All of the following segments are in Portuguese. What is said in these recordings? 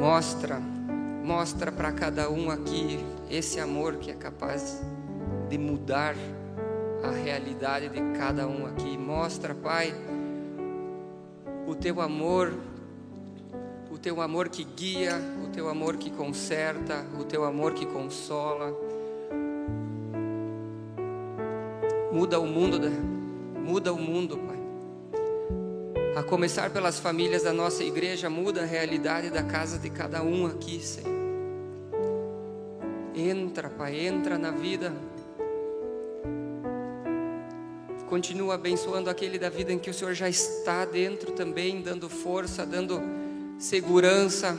Mostra, mostra para cada um aqui esse amor que é capaz de mudar a realidade de cada um aqui. Mostra, Pai, o teu amor, o teu amor que guia, o teu amor que conserta, o teu amor que consola. Muda o mundo, muda o mundo, Pai. A começar pelas famílias da nossa igreja, muda a realidade da casa de cada um aqui, Senhor. Entra, Pai, entra na vida Continua abençoando aquele da vida em que o Senhor já está dentro também, dando força, dando segurança.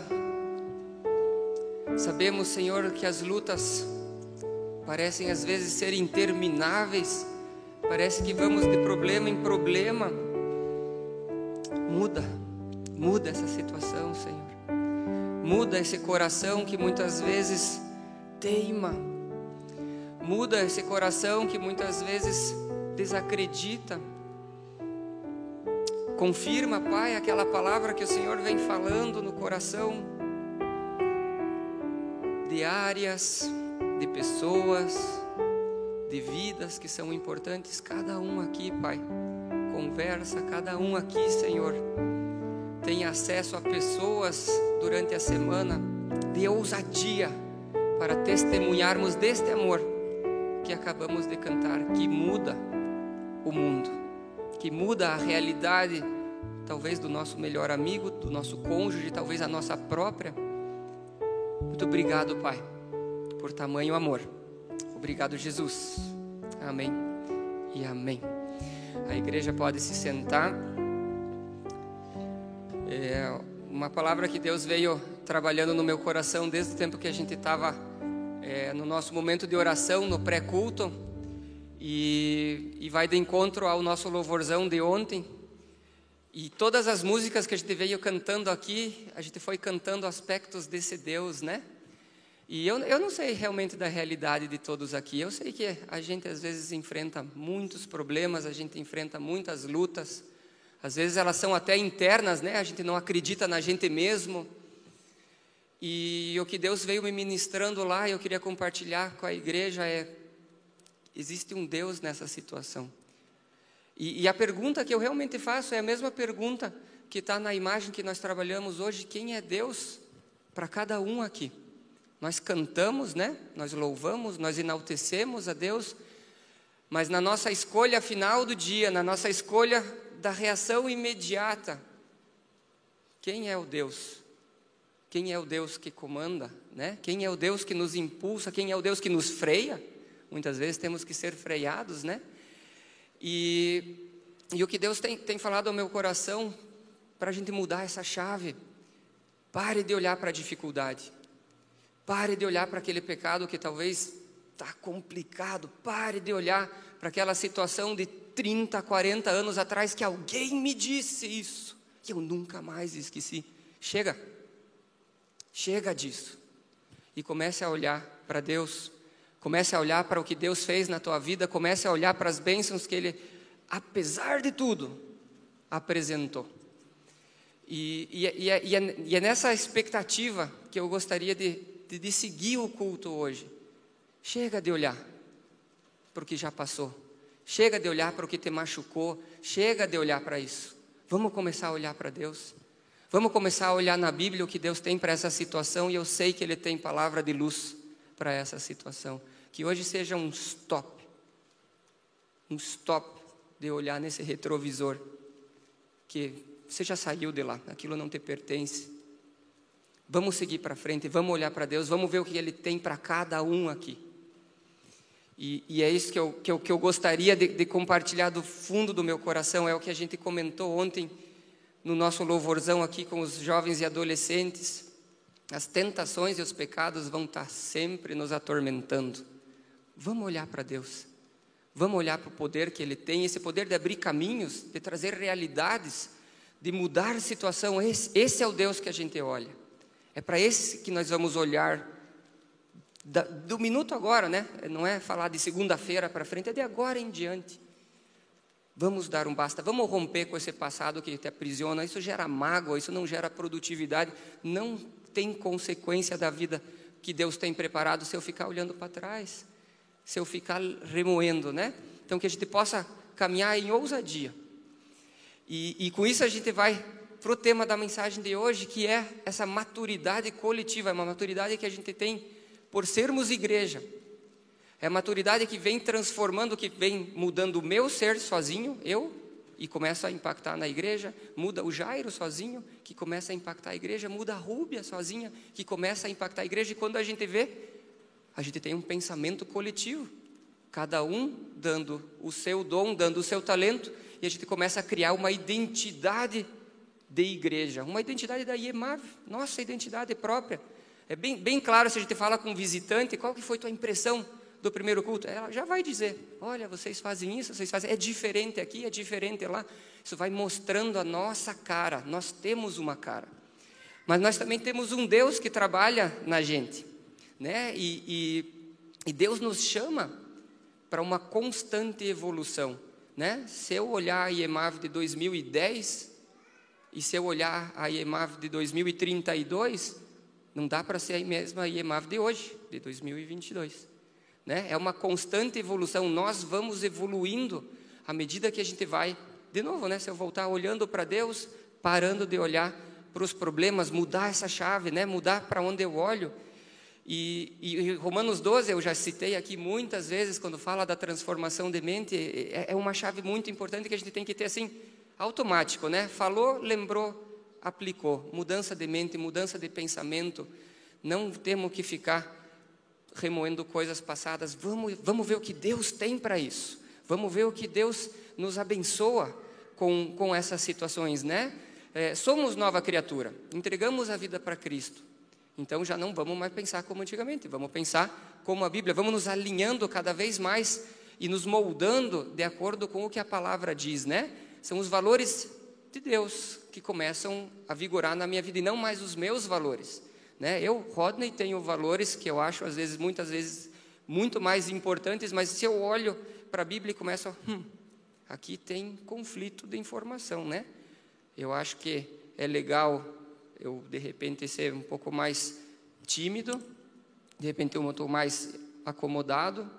Sabemos, Senhor, que as lutas parecem às vezes ser intermináveis, parece que vamos de problema em problema. Muda, muda essa situação, Senhor. Muda esse coração que muitas vezes teima. Muda esse coração que muitas vezes desacredita. Confirma, Pai, aquela palavra que o Senhor vem falando no coração de áreas, de pessoas, de vidas que são importantes, cada um aqui, Pai. Conversa, cada um aqui, Senhor. Tem acesso a pessoas durante a semana de ousadia para testemunharmos deste amor que acabamos de cantar, que muda o mundo, que muda a realidade, talvez do nosso melhor amigo, do nosso cônjuge, talvez a nossa própria. Muito obrigado, Pai, por tamanho amor. Obrigado, Jesus. Amém e amém. A igreja pode se sentar. É uma palavra que Deus veio trabalhando no meu coração desde o tempo que a gente estava é, no nosso momento de oração, no pré-culto e, e vai de encontro ao nosso louvorzão de ontem. E todas as músicas que a gente veio cantando aqui, a gente foi cantando aspectos desse Deus, né? E eu, eu não sei realmente da realidade de todos aqui. Eu sei que a gente às vezes enfrenta muitos problemas, a gente enfrenta muitas lutas. Às vezes elas são até internas, né? A gente não acredita na gente mesmo. E o que Deus veio me ministrando lá, eu queria compartilhar com a igreja é Existe um Deus nessa situação. E, e a pergunta que eu realmente faço é a mesma pergunta que está na imagem que nós trabalhamos hoje: quem é Deus para cada um aqui? Nós cantamos, né? Nós louvamos, nós enaltecemos a Deus, mas na nossa escolha final do dia, na nossa escolha da reação imediata, quem é o Deus? Quem é o Deus que comanda, né? Quem é o Deus que nos impulsa? Quem é o Deus que nos freia? Muitas vezes temos que ser freados, né? E, e o que Deus tem, tem falado ao meu coração para a gente mudar essa chave. Pare de olhar para a dificuldade. Pare de olhar para aquele pecado que talvez está complicado. Pare de olhar para aquela situação de 30, 40 anos atrás que alguém me disse isso e eu nunca mais esqueci. Chega. Chega disso. E comece a olhar para Deus Comece a olhar para o que Deus fez na tua vida, comece a olhar para as bênçãos que Ele, apesar de tudo, apresentou. E, e, e, é, e, é, e é, nessa expectativa que eu gostaria de, de, de seguir o culto hoje. Chega de olhar para o que já passou, chega de olhar para o que te machucou, chega de olhar para isso. Vamos começar a olhar para Deus. Vamos começar a olhar na Bíblia o que Deus tem para essa situação e eu sei que Ele tem palavra de luz para essa situação. Que hoje seja um stop, um stop de olhar nesse retrovisor, que você já saiu de lá, aquilo não te pertence. Vamos seguir para frente, vamos olhar para Deus, vamos ver o que Ele tem para cada um aqui. E, e, é isso que eu, que eu, que eu gostaria de, de compartilhar do fundo do meu coração, é o que a gente comentou ontem no nosso louvorzão aqui com os jovens e adolescentes. As tentações e os pecados vão estar sempre nos atormentando. Vamos olhar para Deus. Vamos olhar para o poder que Ele tem, esse poder de abrir caminhos, de trazer realidades, de mudar a situação. Esse, esse é o Deus que a gente olha. É para esse que nós vamos olhar da, do minuto agora, né? Não é falar de segunda-feira para frente, é de agora em diante. Vamos dar um basta, vamos romper com esse passado que te aprisiona. Isso gera mágoa, isso não gera produtividade. Não tem consequência da vida que Deus tem preparado se eu ficar olhando para trás, se eu ficar remoendo, né? Então que a gente possa caminhar em ousadia. E, e com isso a gente vai para o tema da mensagem de hoje, que é essa maturidade coletiva, é uma maturidade que a gente tem por sermos igreja. É a maturidade que vem transformando, que vem mudando o meu ser sozinho, eu, e começa a impactar na igreja, muda o Jairo sozinho, que começa a impactar a igreja, muda a Rúbia sozinha, que começa a impactar a igreja, e quando a gente vê, a gente tem um pensamento coletivo, cada um dando o seu dom, dando o seu talento, e a gente começa a criar uma identidade de igreja, uma identidade da IEMAV, nossa identidade própria. É bem, bem claro se a gente fala com um visitante, qual que foi tua impressão do primeiro culto, ela já vai dizer: olha, vocês fazem isso, vocês fazem. É diferente aqui, é diferente lá. Isso vai mostrando a nossa cara. Nós temos uma cara. Mas nós também temos um Deus que trabalha na gente. Né? E, e, e Deus nos chama para uma constante evolução. Né? Se eu olhar a IEMAV de 2010 e se eu olhar a IEMAV de 2032, não dá para ser a mesma IEMAV de hoje, de 2022 né? É uma constante evolução. Nós vamos evoluindo à medida que a gente vai, de novo, né? Se eu voltar olhando para Deus, parando de olhar para os problemas, mudar essa chave, né? Mudar para onde eu olho. E, e, Romanos 12, eu já citei aqui muitas vezes, quando fala da transformação de mente, é, é uma chave muito importante que a gente tem que ter assim, automático, né? Falou, lembrou, aplicou. Mudança de mente, mudança de pensamento. Não temos que ficar remoendo coisas passadas, vamos, vamos ver o que Deus tem para isso. Vamos ver o que Deus nos abençoa com, com essas situações, né? É, somos nova criatura, entregamos a vida para Cristo. Então já não vamos mais pensar como antigamente, vamos pensar como a Bíblia, vamos nos alinhando cada vez mais e nos moldando de acordo com o que a palavra diz, né? São os valores de Deus que começam a vigorar na minha vida e não mais os meus valores. Né? Eu, Rodney, tenho valores que eu acho, às vezes, muitas vezes, muito mais importantes, mas se eu olho para a Bíblia e começo a. Hum, aqui tem conflito de informação, né? Eu acho que é legal eu, de repente, ser um pouco mais tímido, de repente eu estou mais acomodado,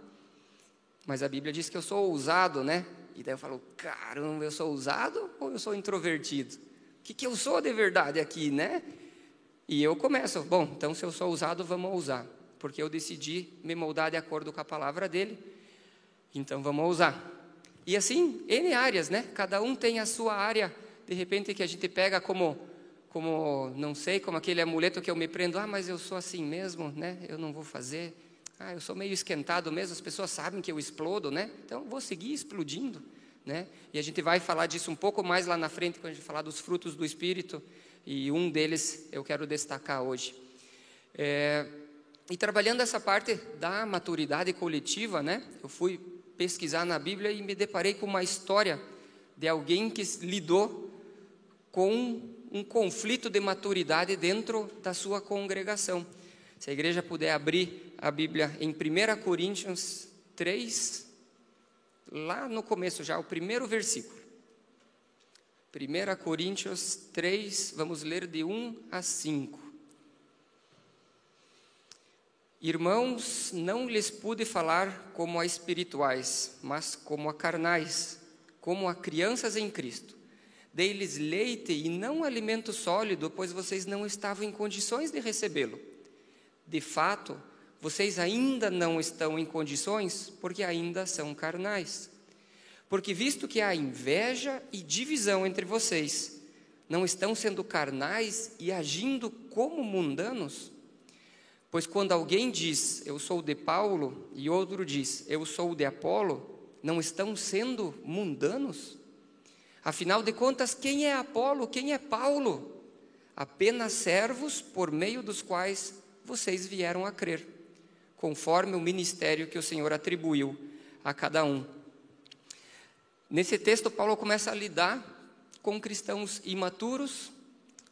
mas a Bíblia diz que eu sou ousado, né? E daí eu falo, caramba, eu sou ousado ou eu sou introvertido? O que, que eu sou de verdade aqui, né? E eu começo, bom, então se eu sou ousado, vamos ousar, porque eu decidi me moldar de acordo com a palavra dele, então vamos ousar. E assim, N áreas, né? Cada um tem a sua área, de repente que a gente pega como, como não sei, como aquele amuleto que eu me prendo, ah, mas eu sou assim mesmo, né? Eu não vou fazer. Ah, eu sou meio esquentado mesmo, as pessoas sabem que eu explodo, né? Então vou seguir explodindo, né? E a gente vai falar disso um pouco mais lá na frente, quando a gente falar dos frutos do Espírito e um deles eu quero destacar hoje. É, e trabalhando essa parte da maturidade coletiva, né, eu fui pesquisar na Bíblia e me deparei com uma história de alguém que lidou com um conflito de maturidade dentro da sua congregação. Se a igreja puder abrir a Bíblia em 1 Coríntios 3, lá no começo já, o primeiro versículo. 1 Coríntios 3, vamos ler de 1 a 5. Irmãos, não lhes pude falar como a espirituais, mas como a carnais, como a crianças em Cristo. Dei-lhes leite e não alimento sólido, pois vocês não estavam em condições de recebê-lo. De fato, vocês ainda não estão em condições, porque ainda são carnais. Porque visto que há inveja e divisão entre vocês, não estão sendo carnais e agindo como mundanos? Pois quando alguém diz, eu sou de Paulo, e outro diz, eu sou de Apolo, não estão sendo mundanos? Afinal de contas, quem é Apolo, quem é Paulo? Apenas servos por meio dos quais vocês vieram a crer, conforme o ministério que o Senhor atribuiu a cada um. Nesse texto, Paulo começa a lidar com cristãos imaturos,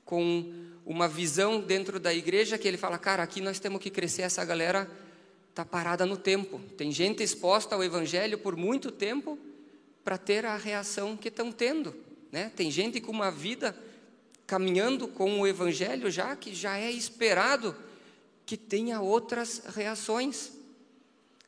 com uma visão dentro da igreja que ele fala, cara, aqui nós temos que crescer, essa galera está parada no tempo. Tem gente exposta ao evangelho por muito tempo para ter a reação que estão tendo. Né? Tem gente com uma vida caminhando com o evangelho já que já é esperado que tenha outras reações,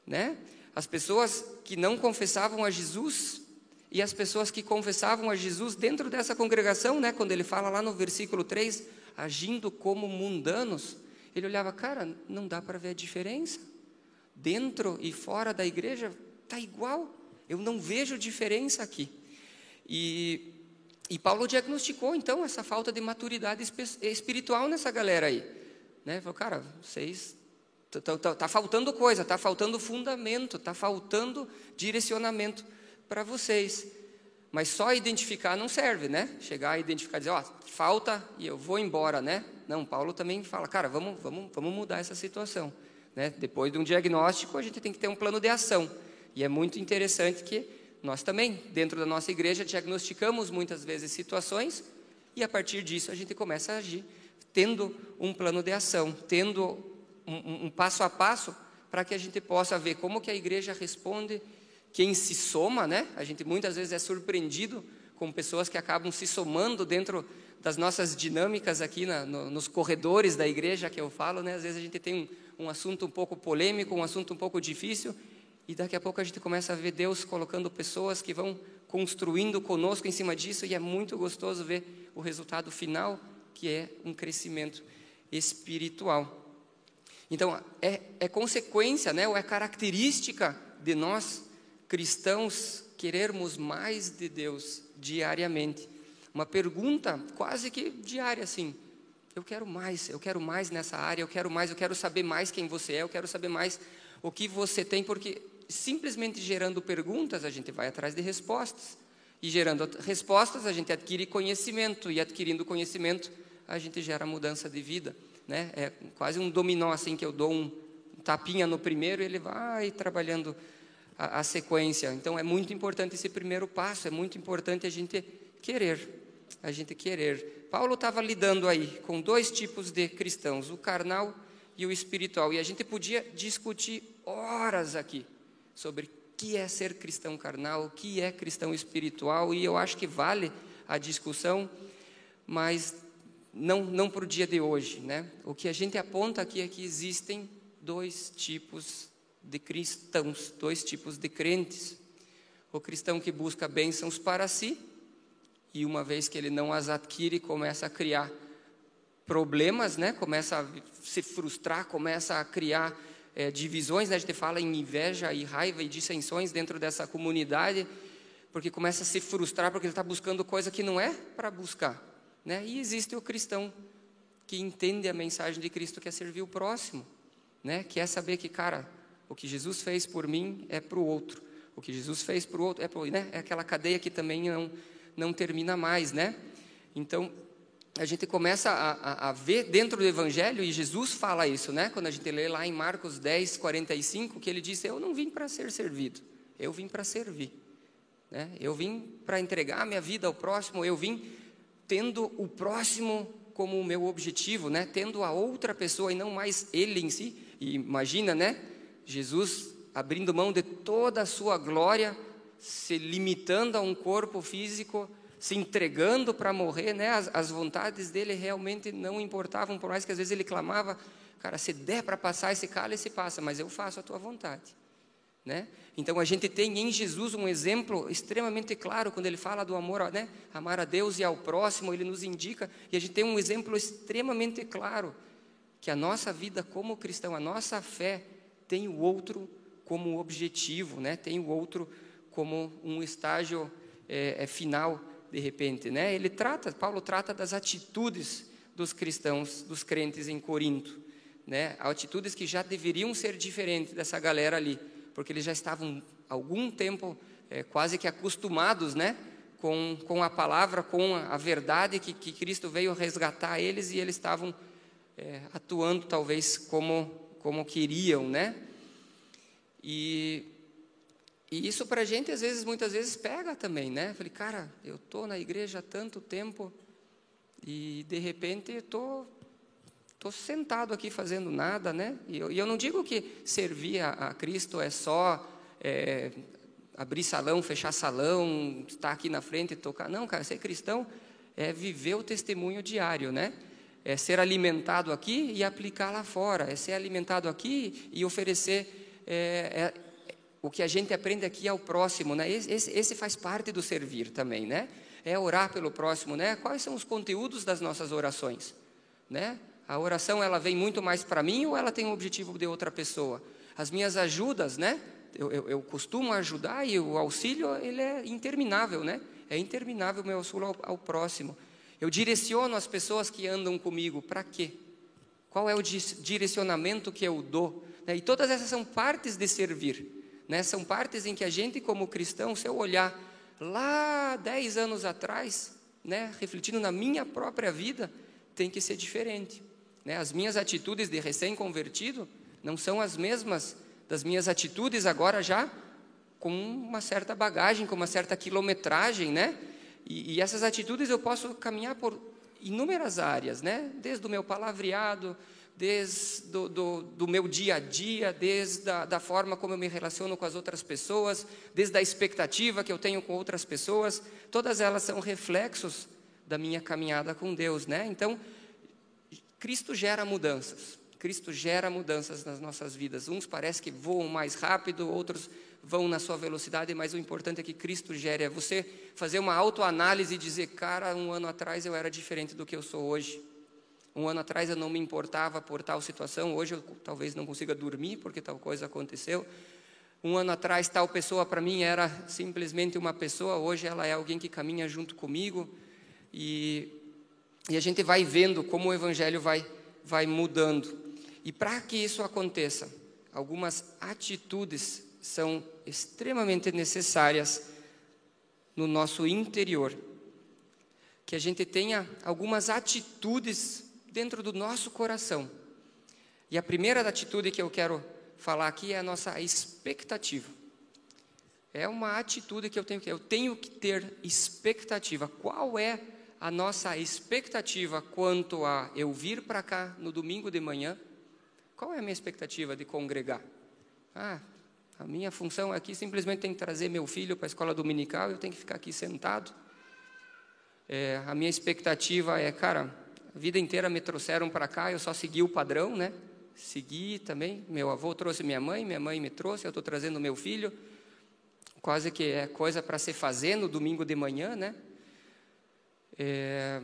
né? As pessoas que não confessavam a Jesus e as pessoas que confessavam a Jesus dentro dessa congregação, né, quando ele fala lá no versículo 3, agindo como mundanos, ele olhava, cara, não dá para ver a diferença. Dentro e fora da igreja tá igual. Eu não vejo diferença aqui. E, e Paulo diagnosticou então essa falta de maturidade espiritual nessa galera aí. Né? Falou, cara, vocês Está tá, faltando coisa, está faltando fundamento, está faltando direcionamento para vocês. Mas só identificar não serve, né? Chegar a identificar, dizer, ó, falta e eu vou embora, né? Não, Paulo também fala, cara, vamos, vamos, vamos mudar essa situação. Né? Depois de um diagnóstico, a gente tem que ter um plano de ação. E é muito interessante que nós também, dentro da nossa igreja, diagnosticamos muitas vezes situações e a partir disso a gente começa a agir, tendo um plano de ação, tendo um, um passo a passo para que a gente possa ver como que a igreja responde, quem se soma, né? A gente muitas vezes é surpreendido com pessoas que acabam se somando dentro das nossas dinâmicas aqui na, no, nos corredores da igreja que eu falo, né? Às vezes a gente tem um, um assunto um pouco polêmico, um assunto um pouco difícil, e daqui a pouco a gente começa a ver Deus colocando pessoas que vão construindo conosco em cima disso, e é muito gostoso ver o resultado final, que é um crescimento espiritual. Então, é, é consequência, né, ou é característica de nós cristãos querermos mais de Deus diariamente. Uma pergunta quase que diária, assim. Eu quero mais, eu quero mais nessa área, eu quero mais, eu quero saber mais quem você é, eu quero saber mais o que você tem, porque simplesmente gerando perguntas a gente vai atrás de respostas. E gerando respostas a gente adquire conhecimento, e adquirindo conhecimento a gente gera mudança de vida né? É quase um dominó assim que eu dou um tapinha no primeiro e ele vai trabalhando a, a sequência. Então é muito importante esse primeiro passo, é muito importante a gente querer, a gente querer. Paulo estava lidando aí com dois tipos de cristãos, o carnal e o espiritual, e a gente podia discutir horas aqui sobre o que é ser cristão carnal, o que é cristão espiritual, e eu acho que vale a discussão, mas não, não para o dia de hoje. Né? O que a gente aponta aqui é que existem dois tipos de cristãos, dois tipos de crentes. O cristão que busca bênçãos para si, e uma vez que ele não as adquire, começa a criar problemas, né? começa a se frustrar, começa a criar é, divisões. Né? A gente fala em inveja e raiva e dissensões dentro dessa comunidade, porque começa a se frustrar porque ele está buscando coisa que não é para buscar. Né? E existe o cristão que entende a mensagem de Cristo, que é servir o próximo, né? que é saber que, cara, o que Jesus fez por mim é para o outro, o que Jesus fez para o outro é, pro, né? é aquela cadeia que também não, não termina mais. Né? Então, a gente começa a, a, a, ver dentro do Evangelho, e Jesus fala isso, né? quando a gente lê lá em Marcos 10, 45, que ele disse: Eu não vim para ser servido, eu vim para servir. Né? Eu vim para entregar a minha vida ao próximo, eu vim tendo o próximo como o meu objetivo, né? Tendo a outra pessoa e não mais ele em si. E imagina, né? Jesus abrindo mão de toda a sua glória, se limitando a um corpo físico, se entregando para morrer, né? As, as, vontades dele realmente não importavam, por mais que às vezes ele clamava, cara, se der para passar esse cálice, passa, mas eu faço a tua vontade. Né? Então a gente tem em Jesus um exemplo extremamente claro quando ele fala do amor, né? amar a Deus e ao próximo, ele nos indica, e a gente tem um exemplo extremamente claro que a nossa vida como cristão, a nossa fé tem o outro como objetivo, né? tem o outro como um estágio é, é, final de repente. Né? Ele trata, Paulo trata das atitudes dos cristãos, dos crentes em Corinto, né? atitudes que já deveriam ser diferentes dessa galera ali porque eles já estavam algum tempo é, quase que acostumados, né? Com, com a palavra, com a, verdade que, que Cristo veio resgatar eles e eles estavam é, atuando talvez como, como queriam, né? E, e isso para a gente, às vezes, muitas vezes pega também, né? Falei, cara, eu estou na igreja há tanto tempo e de repente estou Estou sentado aqui fazendo nada, né? E eu, e eu não digo que servir a, a Cristo é só é, abrir salão, fechar salão, estar aqui na frente e tocar. Não, cara, ser cristão é viver o testemunho diário, né? É ser alimentado aqui e aplicar lá fora. É ser alimentado aqui e oferecer é, é, o que a gente aprende aqui ao próximo, né? Esse, esse, faz parte do servir também, né? É orar pelo próximo, né? Quais são os conteúdos das nossas orações, né? A oração ela vem muito mais para mim ou ela tem um objetivo de outra pessoa? As minhas ajudas, né? Eu, eu, eu costumo ajudar e o auxílio ele é interminável, né? É interminável o meu auxílio ao, ao próximo. Eu direciono as pessoas que andam comigo. Para quê? Qual é o direcionamento que eu dou? Né? E todas essas são partes de servir. Né? São partes em que a gente, como cristão, se eu olhar lá dez anos atrás, né, refletindo na minha própria vida, tem que ser diferente. Né? As minhas atitudes de recém-convertido não são as mesmas das minhas atitudes agora já com uma certa bagagem, com uma certa quilometragem, né? E, e, essas atitudes eu posso caminhar por inúmeras áreas, né? Desde o meu palavreado, desde do, do, do meu dia a dia, desde a, da forma como eu me relaciono com as outras pessoas, desde a expectativa que eu tenho com outras pessoas, todas elas são reflexos da minha caminhada com Deus, né? Então, Cristo gera mudanças. Cristo gera mudanças nas nossas vidas. Uns parece que voam mais rápido, outros vão na sua velocidade, mas o importante é que Cristo gere. É você fazer uma autoanálise e dizer, cara, um ano atrás eu era diferente do que eu sou hoje. Um ano atrás eu não me importava por tal situação, hoje eu talvez não consiga dormir porque tal coisa aconteceu. Um ano atrás tal pessoa para mim era simplesmente uma pessoa, hoje ela é alguém que caminha junto comigo. E, e a gente vai vendo como o Evangelho vai, vai mudando. E para que isso aconteça, algumas atitudes são extremamente necessárias no nosso interior. Que a gente tenha algumas atitudes dentro do nosso coração. E a primeira atitude que eu quero falar aqui é a nossa expectativa. É uma atitude que eu tenho que eu tenho que ter expectativa. Qual é a nossa expectativa quanto a eu vir para cá no domingo de manhã? Qual é a minha expectativa de congregar? Ah, a minha função aqui simplesmente tem que trazer meu filho para a escola dominical, eu tenho que ficar aqui sentado. É, a minha expectativa é, cara, a vida inteira me trouxeram para cá, eu só segui o padrão, né? Segui também. Meu avô trouxe minha mãe, minha mãe me trouxe, eu estou trazendo meu filho. Quase que é coisa para se fazer no domingo de manhã, né? É,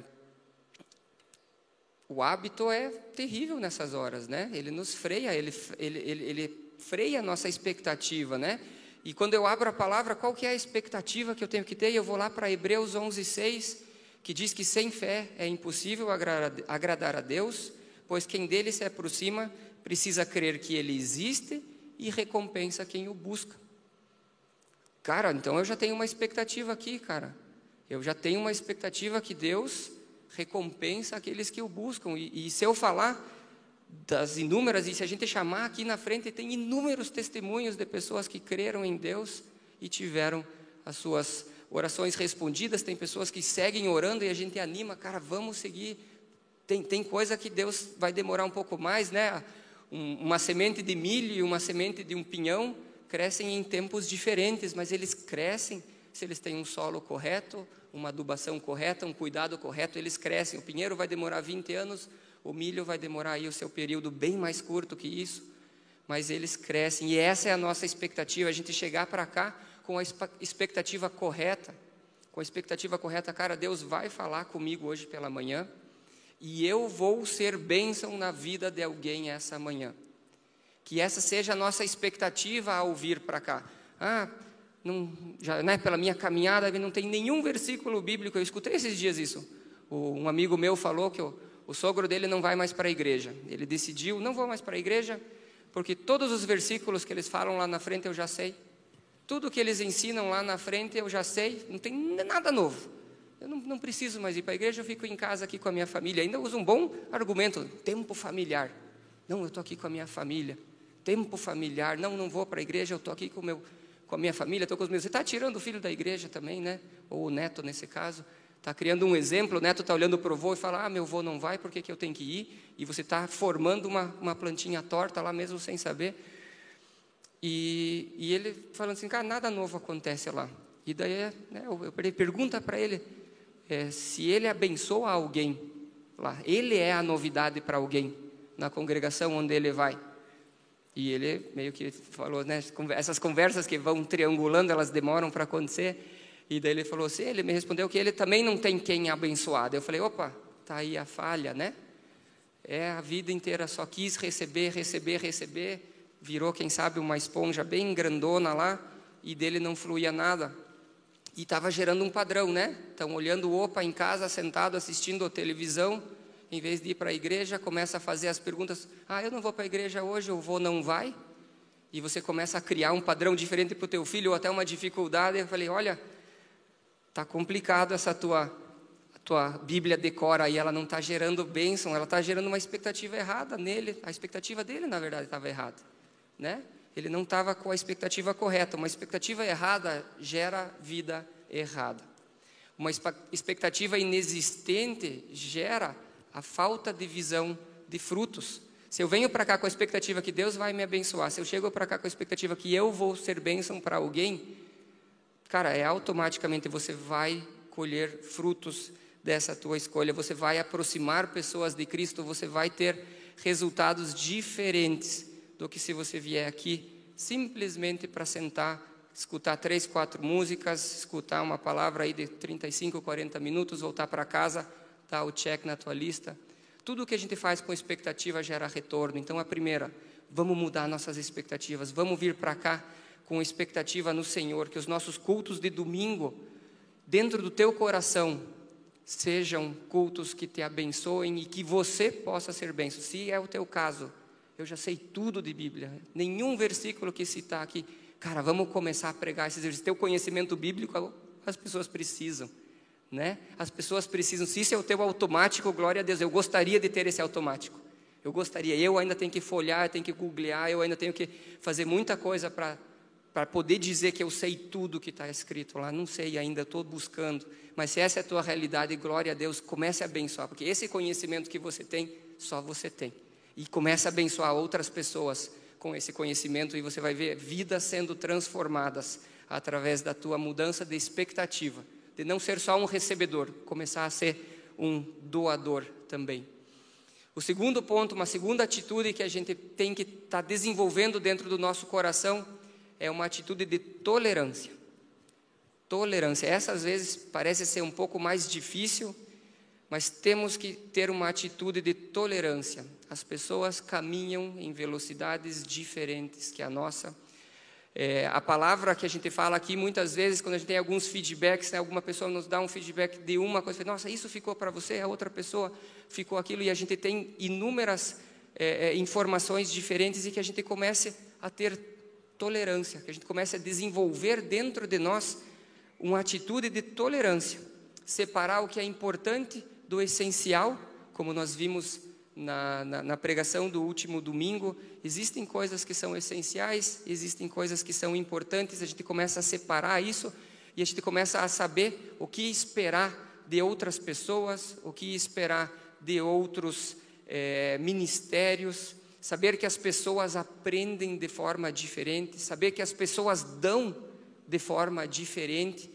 o hábito é terrível nessas horas, né? Ele nos freia, ele, ele, ele, ele freia a nossa expectativa, né? E quando eu abro a palavra, qual que é a expectativa que eu tenho que ter? Eu vou lá para Hebreus 11:6, que diz que sem fé é impossível agradar a Deus, pois quem dele se aproxima precisa crer que ele existe e recompensa quem o busca. Cara, então eu já tenho uma expectativa aqui, cara. Eu já tenho uma expectativa que Deus recompensa aqueles que o buscam. E, e se eu falar das inúmeras, e se a gente chamar aqui na frente, tem inúmeros testemunhos de pessoas que creram em Deus e tiveram as suas orações respondidas. Tem pessoas que seguem orando e a gente anima, cara, vamos seguir. Tem, tem coisa que Deus vai demorar um pouco mais, né? Um, uma semente de milho e uma semente de um pinhão crescem em tempos diferentes, mas eles crescem se eles têm um solo correto, uma adubação correta, um cuidado correto, eles crescem. O pinheiro vai demorar 20 anos, o milho vai demorar aí o seu período bem mais curto que isso, mas eles crescem. E essa é a nossa expectativa, a gente chegar para cá com a expectativa correta, com a expectativa correta, cara, Deus vai falar comigo hoje pela manhã e eu vou ser bênção na vida de alguém essa manhã. Que essa seja a nossa expectativa ao vir para cá. Ah, não, já, né, pela minha caminhada, não tem nenhum versículo bíblico. Eu escutei esses dias isso. O, um amigo meu falou que eu, o sogro dele não vai mais para a igreja. Ele decidiu, não vou mais para a igreja, porque todos os versículos que eles falam lá na frente eu já sei. Tudo que eles ensinam lá na frente eu já sei, não tem nada novo. Eu não, não preciso mais ir para a igreja, eu fico em casa aqui com a minha família. Ainda uso um bom argumento, tempo familiar. Não, eu estou aqui com a minha família. Tempo familiar. Não, não vou para a igreja, eu estou aqui com, meu, com a minha família, estou com os meus. Você está tirando o filho da igreja também, né? Ou o neto nesse caso. Está criando um exemplo, o neto está olhando para o vô e fala, ah, meu vô não vai, por que, que eu tenho que ir? E você está formando uma, uma plantinha torta lá mesmo sem saber. E, e ele falando assim, cara, nada novo acontece lá. E daí né, eu, eu pergunta para ele, é, se ele abençoa alguém lá, ele é a novidade para alguém na congregação onde ele vai. E ele meio que falou, né, essas conversas que vão triangulando, elas demoram para acontecer. E daí ele falou assim, ele me respondeu que ele também não tem quem abençoar. Eu falei, opa, tá aí a falha, né? É a vida inteira só quis receber, receber, receber, virou quem sabe uma esponja bem grandona lá e dele não fluía nada. E estava gerando um padrão, né? Então olhando opa em casa, sentado assistindo a televisão, em vez de ir para a igreja, começa a fazer as perguntas: "Ah, eu não vou para a igreja hoje, eu vou não vai?" E você começa a criar um padrão diferente para o teu filho ou até uma dificuldade. Eu falei: "Olha, Está complicado essa tua, tua Bíblia decora aí, ela não está gerando bênção, ela está gerando uma expectativa errada nele. A expectativa dele, na verdade, estava errada. Né? Ele não estava com a expectativa correta. Uma expectativa errada gera vida errada. Uma expectativa inexistente gera a falta de visão de frutos. Se eu venho para cá com a expectativa que Deus vai me abençoar, se eu chego para cá com a expectativa que eu vou ser bênção para alguém, cara, é automaticamente você vai colher frutos dessa tua escolha, você vai aproximar pessoas de Cristo, você vai ter resultados diferentes do que se você vier aqui simplesmente para sentar, escutar três, quatro músicas, escutar uma palavra aí de 35, 40 minutos, voltar para casa, o check na tua lista. Tudo o que a gente faz com expectativa gera retorno. Então, a primeira, vamos mudar nossas expectativas, vamos vir para cá com expectativa no Senhor, que os nossos cultos de domingo, dentro do teu coração, sejam cultos que te abençoem e que você possa ser benção. Se é o teu caso, eu já sei tudo de Bíblia, nenhum versículo que citar aqui. Cara, vamos começar a pregar esses versículos. Teu conhecimento bíblico, as pessoas precisam, né? As pessoas precisam. Se isso é o teu automático, glória a Deus. Eu gostaria de ter esse automático. Eu gostaria. Eu ainda tenho que folhear, tenho que googlear, eu ainda tenho que fazer muita coisa para poder dizer que eu sei tudo que está escrito lá. Não sei ainda, estou buscando. Mas se essa é a tua realidade, glória a Deus, comece a abençoar, porque esse conhecimento que você tem, só você tem. E comece a abençoar outras pessoas com esse conhecimento e você vai ver vidas sendo transformadas através da tua mudança de expectativa, de não ser só um recebedor, começar a ser um doador também. O segundo ponto, uma segunda atitude que a gente tem que estar tá desenvolvendo dentro do nosso coração é uma atitude de tolerância. Tolerância. Essa às vezes parece ser um pouco mais difícil, mas temos que ter uma atitude de tolerância. As pessoas caminham em velocidades diferentes que a nossa. É, a palavra que a gente fala aqui, muitas vezes, quando a gente tem alguns feedbacks, né, alguma pessoa nos dá um feedback de uma coisa, nossa, isso ficou para você, a outra pessoa ficou aquilo, e a gente tem inúmeras é, é informações diferentes e que a gente comece a ter tolerância, que a gente comece a desenvolver dentro de nós uma atitude de tolerância, separar o que é importante do essencial, como nós vimos na, na, na, pregação do último domingo. Existem coisas que são essenciais, existem coisas que são importantes, a gente começa a separar isso e a gente começa a saber o que esperar de outras pessoas, o que esperar de outros é, ministérios, saber que as pessoas aprendem de forma diferente, saber que as pessoas dão de forma diferente,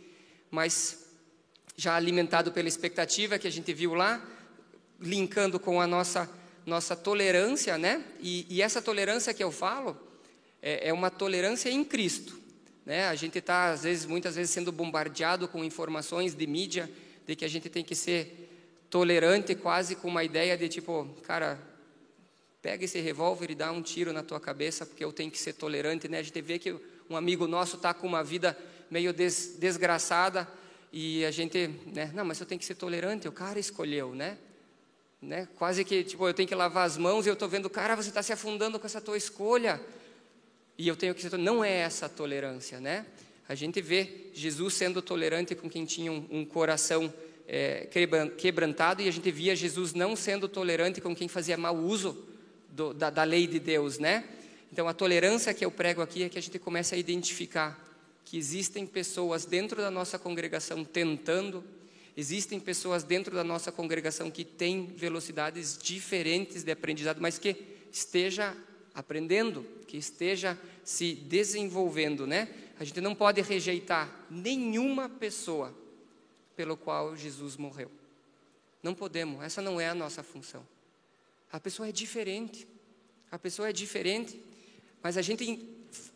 mas já alimentado pela expectativa que a gente viu lá, linkando com a nossa nossa tolerância, né? E, e essa tolerância que eu falo é, é uma tolerância em Cristo, né? A gente está às vezes, muitas vezes, sendo bombardeado com informações de mídia de que a gente tem que ser tolerante, quase com uma ideia de tipo, cara, pega esse revólver e dá um tiro na tua cabeça, porque eu tenho que ser tolerante, né? A gente vê que um amigo nosso está com uma vida meio des, desgraçada e a gente, né? Não, mas eu tenho que ser tolerante, o cara escolheu, né? Né? Quase que, tipo, eu tenho que lavar as mãos e eu estou vendo, cara, você está se afundando com essa tua escolha. E eu tenho que ser, não é essa tolerância, né? A gente vê Jesus sendo tolerante com quem tinha um, um coração é, quebrantado e a gente via Jesus não sendo tolerante com quem fazia mau uso do, da, da lei de Deus, né? Então, a tolerância que eu prego aqui é que a gente comece a identificar que existem pessoas dentro da nossa congregação tentando, existem pessoas dentro da nossa congregação que têm velocidades diferentes de aprendizado, mas que esteja aprendendo, que esteja se desenvolvendo, né? A gente não pode rejeitar nenhuma pessoa pelo qual Jesus morreu. Não podemos, essa não é a nossa função. A pessoa é diferente, a pessoa é diferente, mas a gente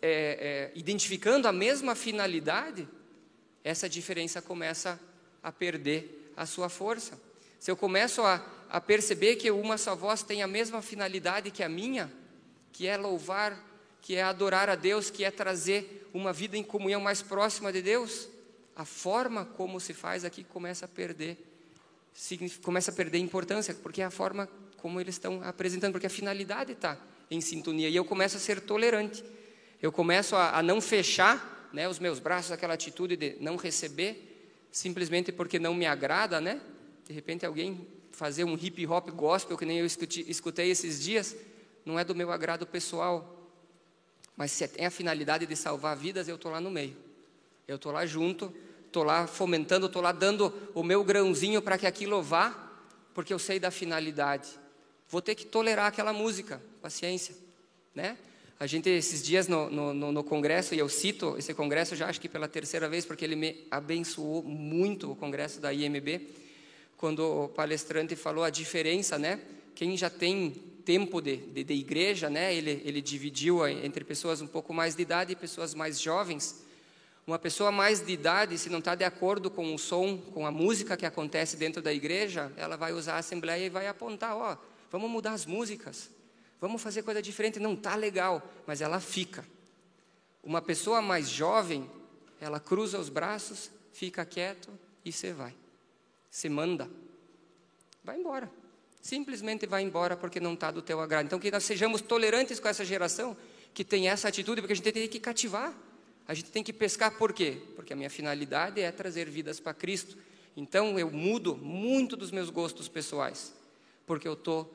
é, é, identificando a mesma finalidade, essa diferença começa a perder a sua força. Se eu começo a, a perceber que uma só voz tem a mesma finalidade que a minha, que é louvar, que é adorar a Deus, que é trazer uma vida em comunhão mais próxima de Deus, a forma como se faz aqui começa a perder começa a perder importância, porque é a forma como eles estão apresentando, porque a finalidade está em sintonia. E eu começo a ser tolerante, eu começo a, a não fechar né, os meus braços, aquela atitude de não receber, simplesmente porque não me agrada, né? De repente alguém fazer um hip hop gospel, que nem eu escutei, esses dias, não é do meu agrado pessoal. Mas se tem a finalidade de salvar vidas, eu estou lá no meio. Eu estou lá junto, estou lá fomentando, estou lá dando o meu grãozinho para que aquilo vá, porque eu sei da finalidade. Vou ter que tolerar aquela música, paciência, né? A gente, esses dias no, no, no, congresso, e eu cito esse congresso já acho que pela terceira vez, porque ele me abençoou muito, o congresso da IMB, quando o palestrante falou a diferença, né? Quem já tem tempo de, de, de igreja, né? Ele, ele dividiu entre pessoas um pouco mais de idade e pessoas mais jovens. Uma pessoa mais de idade, se não está de acordo com o som, com a música que acontece dentro da igreja, ela vai usar a assembleia e vai apontar, ó, vamos mudar as músicas, vamos fazer coisa diferente, não está legal, mas ela fica. Uma pessoa mais jovem, ela cruza os braços, fica quieto e você vai. Você manda. Vai embora. Simplesmente vai embora porque não está do teu agrado. Então que nós sejamos tolerantes com essa geração que tem essa atitude, porque a gente tem que cativar. A gente tem que pescar por quê? Porque a minha finalidade é trazer vidas para Cristo. Então eu mudo muito dos meus gostos pessoais, porque eu estou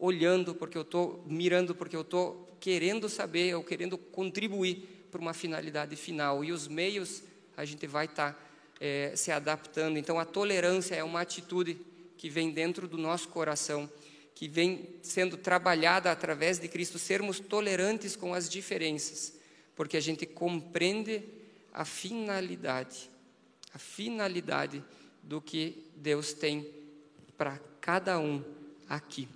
olhando, porque eu estou mirando, porque eu estou querendo saber, ou querendo contribuir para uma finalidade final. E os meios a gente vai estar tá, é, se adaptando. Então a tolerância é uma atitude que vem dentro do nosso coração, que vem sendo trabalhada através de Cristo, sermos tolerantes com as diferenças, porque a gente compreende a finalidade, a finalidade do que Deus tem para cada um aqui.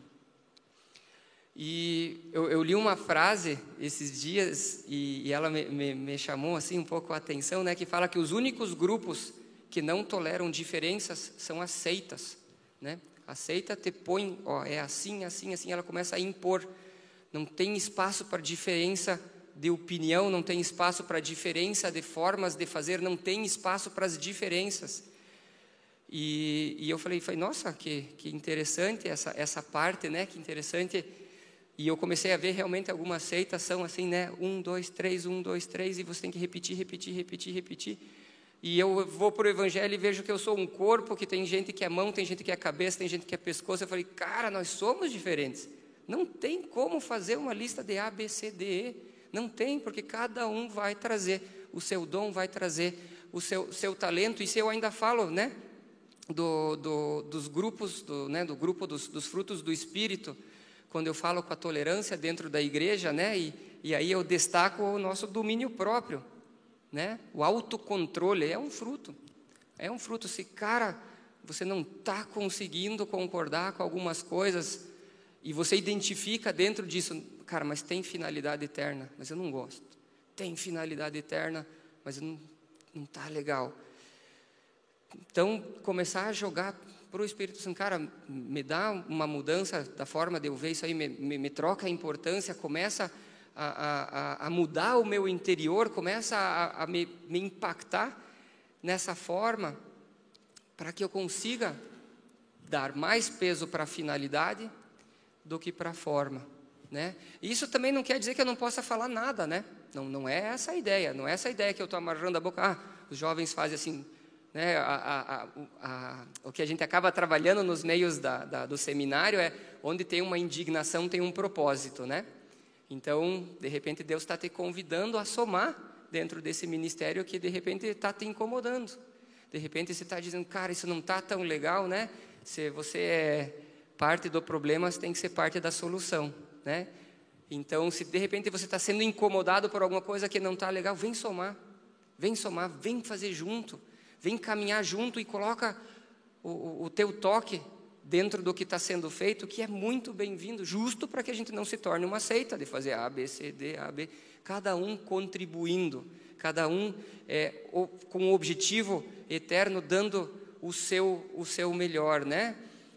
E eu, eu, li uma frase esses dias e, e ela me, me, me, chamou assim um pouco a atenção, né? Que fala que os únicos grupos que não toleram diferenças são as seitas, né? A seita te põe, ó, é assim, assim, assim, ela começa a impor. Não tem espaço para diferença de opinião, não tem espaço para diferença de formas de fazer, não tem espaço para as diferenças. E, e eu falei, falei, nossa, que, que interessante essa, essa parte, né? Que interessante e eu comecei a ver realmente algumas seitas são assim, né? Um, dois, três, um, dois, três, e você tem que repetir, repetir, repetir, repetir. E eu vou para o Evangelho e vejo que eu sou um corpo, que tem gente que é mão, tem gente que é cabeça, tem gente que é pescoço. Eu falei, cara, nós somos diferentes. Não tem como fazer uma lista de A, B, C, D, E. Não tem, porque cada um vai trazer o seu dom, vai trazer o seu, seu talento. E se eu ainda falo, né? Do, do, dos grupos, do, né, do grupo dos, dos frutos do Espírito, quando eu falo com a tolerância dentro da igreja, né? E, e aí eu destaco o nosso domínio próprio, né? O autocontrole é um fruto, é um fruto. Se cara, você não está conseguindo concordar com algumas coisas e você identifica dentro disso, cara, mas tem finalidade eterna, mas eu não gosto. Tem finalidade eterna, mas não está legal. Então começar a jogar para o Espírito Santo, cara, me dá uma mudança da forma de eu ver isso aí, me, me, me troca a importância, começa a, a, a, mudar o meu interior, começa a, a me, me impactar nessa forma, para que eu consiga dar mais peso para a finalidade do que para a forma. Né? Isso também não quer dizer que eu não possa falar nada, né? Não, não é essa a ideia, não é essa a ideia que eu estou amarrando a boca. Ah, os jovens fazem assim, né, a, a, a, o que a gente acaba trabalhando nos meios da, da, do seminário é onde tem uma indignação, tem um propósito. Né? Então, de repente, Deus está te convidando a somar dentro desse ministério que, de repente, está te incomodando. De repente, você está dizendo, cara, isso não está tão legal, né? Se você é parte do problema, você tem que ser parte da solução, né? Então, se de repente você está sendo incomodado por alguma coisa que não está legal, vem somar, vem somar, vem fazer junto vem caminhar junto e coloca o, o teu toque dentro do que está sendo feito, que é muito bem-vindo, justo para que a gente não se torne uma seita de fazer A, B, C, D, A, B, cada um contribuindo, cada um é, com o objetivo eterno, dando o seu, o seu melhor, né?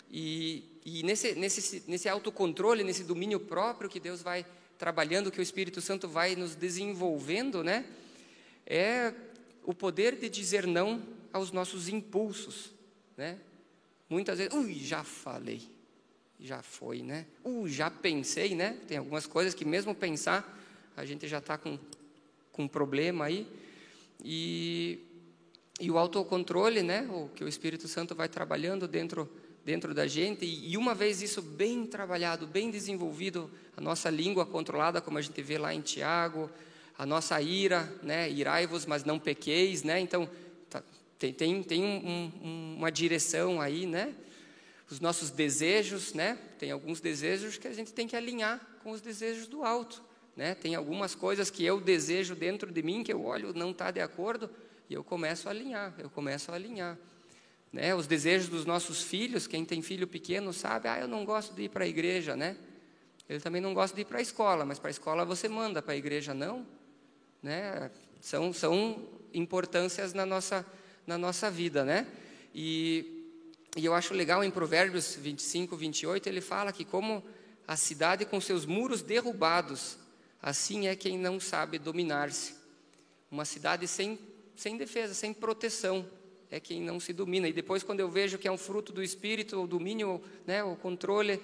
E, e nesse, nesse, nesse autocontrole, nesse domínio próprio que Deus vai trabalhando, que o Espírito Santo vai nos desenvolvendo, né? É o poder de dizer não aos nossos impulsos, né? Muitas vezes, ui, já falei, já foi, né? Ui, já pensei, né? Tem algumas coisas que mesmo pensar, a gente já está com, com um problema aí. E, e o autocontrole, né? O que o Espírito Santo vai trabalhando dentro dentro da gente, e uma vez isso bem trabalhado, bem desenvolvido, a nossa língua controlada, como a gente vê lá em Tiago, a nossa ira, né, irai-vos, mas não pequeis, né, então tem, tem, tem um, um, uma direção aí, né, os nossos desejos, né, tem alguns desejos que a gente tem que alinhar com os desejos do alto, né, tem algumas coisas que eu desejo dentro de mim, que eu olho, não está de acordo, e eu começo a alinhar, eu começo a alinhar. Né? Os desejos dos nossos filhos, quem tem filho pequeno sabe, ah, eu não gosto de ir para a igreja, né? Ele também não gosta de ir para a escola, mas para a escola você manda, para a igreja não. Né? São, são importâncias na nossa, na nossa vida, né? E, e eu acho legal em Provérbios 25, 28, ele fala que como a cidade com seus muros derrubados, assim é quem não sabe dominar-se. Uma cidade sem, sem defesa, sem proteção é quem não se domina. E depois, quando eu vejo que é um fruto do Espírito, o domínio, né, o controle,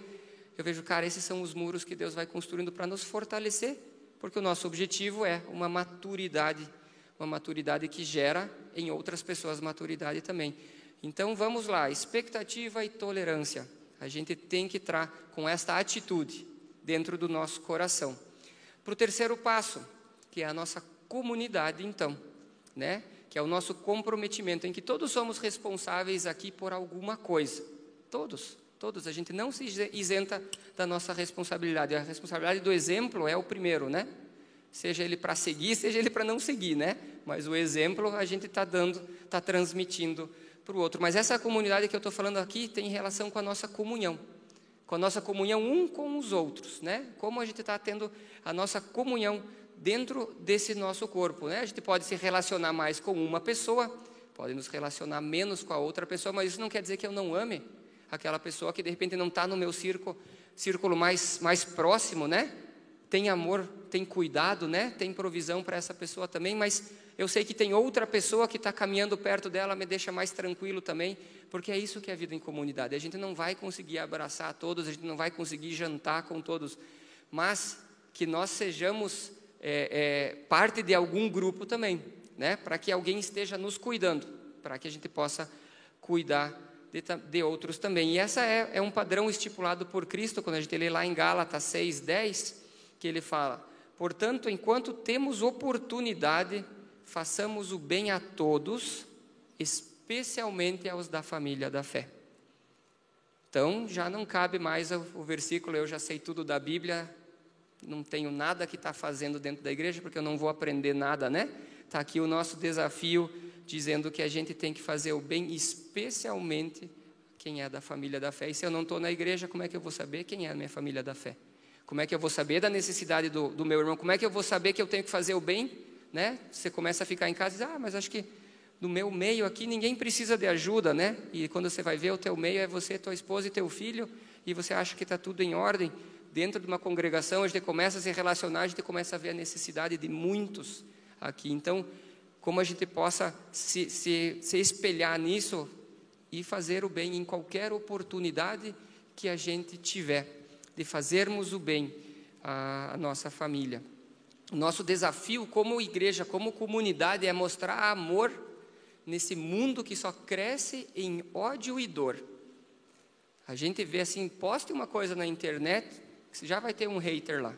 eu vejo, cara, esses são os muros que Deus vai construindo para nos fortalecer, porque o nosso objetivo é uma maturidade, uma maturidade que gera em outras pessoas maturidade também. Então, vamos lá, expectativa e tolerância. A gente tem que entrar com esta atitude dentro do nosso coração. Para o terceiro passo, que é a nossa comunidade, então, né? que é o nosso comprometimento, em que todos somos responsáveis aqui por alguma coisa. Todos, todos. A gente não se isenta da nossa responsabilidade. A responsabilidade do exemplo é o primeiro, né? Seja ele para seguir, seja ele para não seguir, né? Mas o exemplo a gente está dando, está transmitindo para o outro. Mas essa comunidade que eu estou falando aqui tem relação com a nossa comunhão, com a nossa comunhão um com os outros, né? Como a gente está tendo a nossa comunhão dentro desse nosso corpo. Né? A gente pode se relacionar mais com uma pessoa, pode nos relacionar menos com a outra pessoa, mas isso não quer dizer que eu não ame aquela pessoa que de repente não está no meu círculo, círculo mais, mais próximo, né? Tem amor, tem cuidado, né? Tem provisão para essa pessoa também, mas eu sei que tem outra pessoa que está caminhando perto dela, me deixa mais tranquilo também, porque é isso que é a vida em comunidade. A gente não vai conseguir abraçar todos, a gente não vai conseguir jantar com todos, mas que nós sejamos é, é, parte de algum grupo também, né? para que alguém esteja nos cuidando, para que a gente possa cuidar de, de outros também. E essa é, é, um padrão estipulado por Cristo, quando a gente lê lá em Gálatas 6, 10, que ele fala: Portanto, enquanto temos oportunidade, façamos o bem a todos, especialmente aos da família da fé. Então, já não cabe mais o, versículo, eu já sei tudo da Bíblia, não tenho nada que está fazendo dentro da igreja, porque eu não vou aprender nada, né? Está aqui o nosso desafio, dizendo que a gente tem que fazer o bem, especialmente quem é da família da fé. E se eu não estou na igreja, como é que eu vou saber quem é a minha família da fé? Como é que eu vou saber da necessidade do, do meu irmão? Como é que eu vou saber que eu tenho que fazer o bem? Né? Você começa a ficar em casa e diz, ah, mas acho que no meu meio aqui ninguém precisa de ajuda, né? E quando você vai ver o teu meio é você, tua esposa e teu filho, e você acha que está tudo em ordem dentro de uma congregação, a gente começa a se relacionar, a gente começa a ver a necessidade de muitos aqui. Então, como a gente possa se, se, se espelhar nisso e fazer o bem em qualquer oportunidade que a gente tiver, de fazermos o bem à, à nossa família. Nosso desafio como igreja, como comunidade, é mostrar amor nesse mundo que só cresce em ódio e dor. A gente vê assim, poste uma coisa na internet, você já vai ter um hater lá.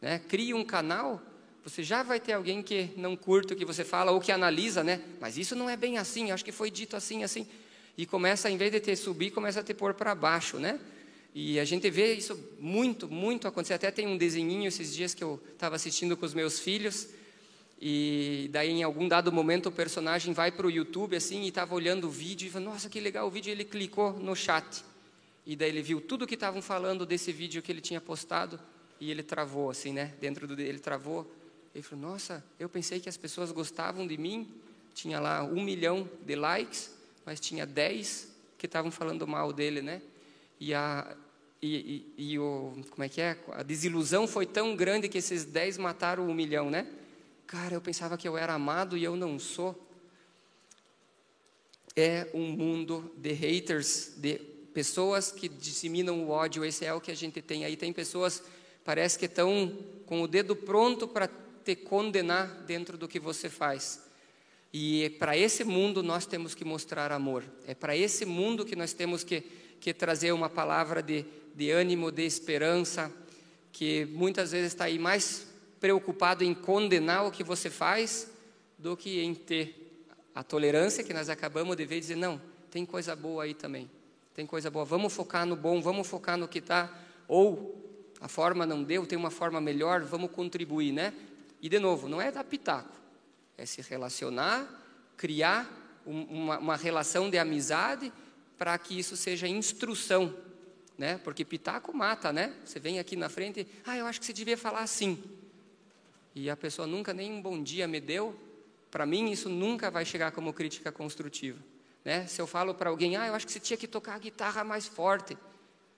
Né? Crie um canal, você já vai ter alguém que não curta o que você fala ou que analisa, né? Mas isso não é bem assim, acho que foi dito assim, assim. E começa, em vez de ter subir, começa a te pôr para baixo, né? E a gente vê isso muito, muito acontecer. Até tem um desenhinho esses dias que eu estava assistindo com os meus filhos. E daí, em algum dado momento, o personagem vai para o YouTube assim e estava olhando o vídeo e falou: Nossa, que legal o vídeo. E ele clicou no chat. E daí ele viu tudo que estavam falando desse vídeo que ele tinha postado e ele travou assim, né? Dentro do ele travou. Ele falou: Nossa, eu pensei que as pessoas gostavam de mim. Tinha lá um milhão de likes, mas tinha dez que estavam falando mal dele, né? E a e, e, e, o como é que é? A desilusão foi tão grande que esses dez mataram um milhão, né? Cara, eu pensava que eu era amado e eu não sou. É um mundo de haters, de pessoas que disseminam o ódio. Esse é o que a gente tem aí. Tem pessoas, parece que estão com o dedo pronto para te condenar dentro do que você faz. E para esse mundo nós temos que mostrar amor. É para esse mundo que nós temos que, que trazer uma palavra de, de ânimo, de esperança, que muitas vezes está aí mais preocupado em condenar o que você faz do que em ter a tolerância que nós acabamos de ver e dizer: não, tem coisa boa aí também. Tem coisa boa. Vamos focar no bom, vamos focar no que está. Ou a forma não deu, tem uma forma melhor, vamos contribuir, né? E de novo, não é dar pitaco, é se relacionar, criar uma, uma relação de amizade para que isso seja instrução, né? Porque pitaco mata, né? Você vem aqui na frente, ah, eu acho que você devia falar assim e a pessoa nunca nem um bom dia me deu, para mim isso nunca vai chegar como crítica construtiva. Né? Se eu falo para alguém, ah, eu acho que você tinha que tocar a guitarra mais forte,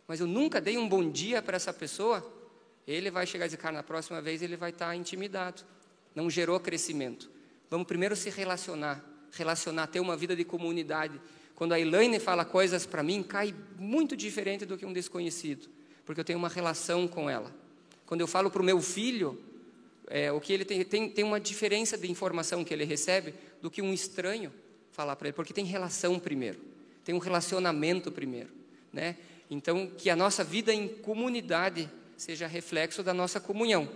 mas eu nunca dei um bom dia para essa pessoa, ele vai chegar e dizer, cara, na próxima vez ele vai estar tá intimidado. Não gerou crescimento. Vamos primeiro se relacionar, relacionar, ter uma vida de comunidade. Quando a Elaine fala coisas para mim, cai muito diferente do que um desconhecido, porque eu tenho uma relação com ela. Quando eu falo para o meu filho, é, o que ele tem, tem, tem uma diferença de informação que ele recebe do que um estranho falar para ele, porque tem relação primeiro, tem um relacionamento primeiro, né? Então, que a nossa vida em comunidade seja reflexo da nossa comunhão.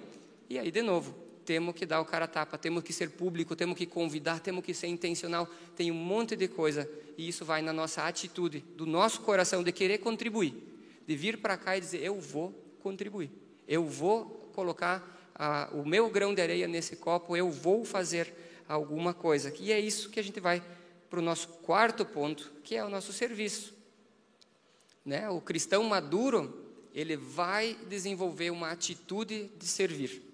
E aí, de novo, temos que dar o cara tapa, temos que ser público, temos que convidar, temos que ser intencional, tem um monte de coisa, e isso vai na nossa atitude, do nosso coração de querer contribuir, de vir para cá e dizer: eu vou contribuir, eu vou colocar o meu grão de areia nesse copo, eu vou fazer alguma coisa. E é isso que a gente vai para o nosso quarto ponto, que é o nosso serviço. Né? O cristão maduro, ele vai desenvolver uma atitude de servir.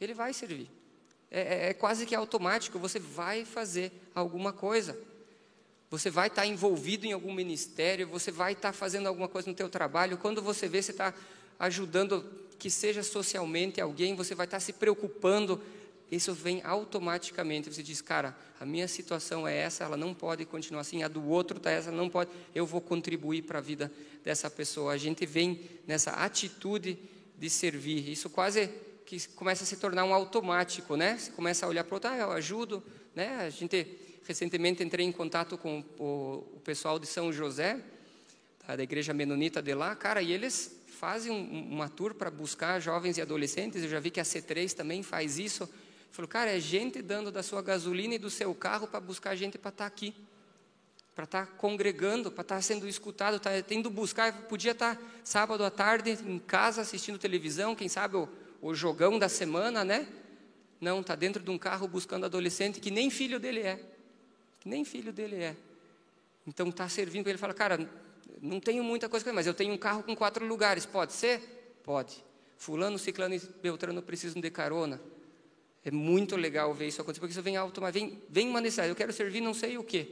Ele vai servir. É, é, é quase que automático, você vai fazer alguma coisa. Você vai estar envolvido em algum ministério, você vai estar fazendo alguma coisa no teu trabalho. Quando você vê, você está ajudando que seja socialmente alguém, você vai estar se preocupando, isso vem automaticamente. Você diz, cara, a minha situação é essa, ela não pode continuar assim, a do outro está essa, não pode, eu vou contribuir para a vida dessa pessoa. A gente vem nessa atitude de servir. Isso quase que começa a se tornar um automático, né? Você começa a olhar para o outro, ah, eu ajudo, né? A gente recentemente entrei em contato com o, o pessoal de São José, da igreja menonita de lá, cara, e eles fazem uma tour para buscar jovens e adolescentes. Eu já vi que a C3 também faz isso. Falou, cara, é gente dando da sua gasolina e do seu carro para buscar gente para estar tá aqui, para estar tá congregando, para estar tá sendo escutado, tá tendo buscar. Podia estar sábado à tarde em casa assistindo televisão, quem sabe o, o jogão da semana, né? Não, está dentro de um carro buscando adolescente que nem filho dele é, que nem filho dele é. Então está servindo para ele. Fala, cara, não tenho muita coisa, mas eu tenho um carro com quatro lugares, pode ser? Pode. Fulano, Ciclano e Beltrano precisam de carona. É muito legal ver isso acontecer, porque isso vem automaticamente, vem, vem uma necessidade, eu quero servir não sei o quê.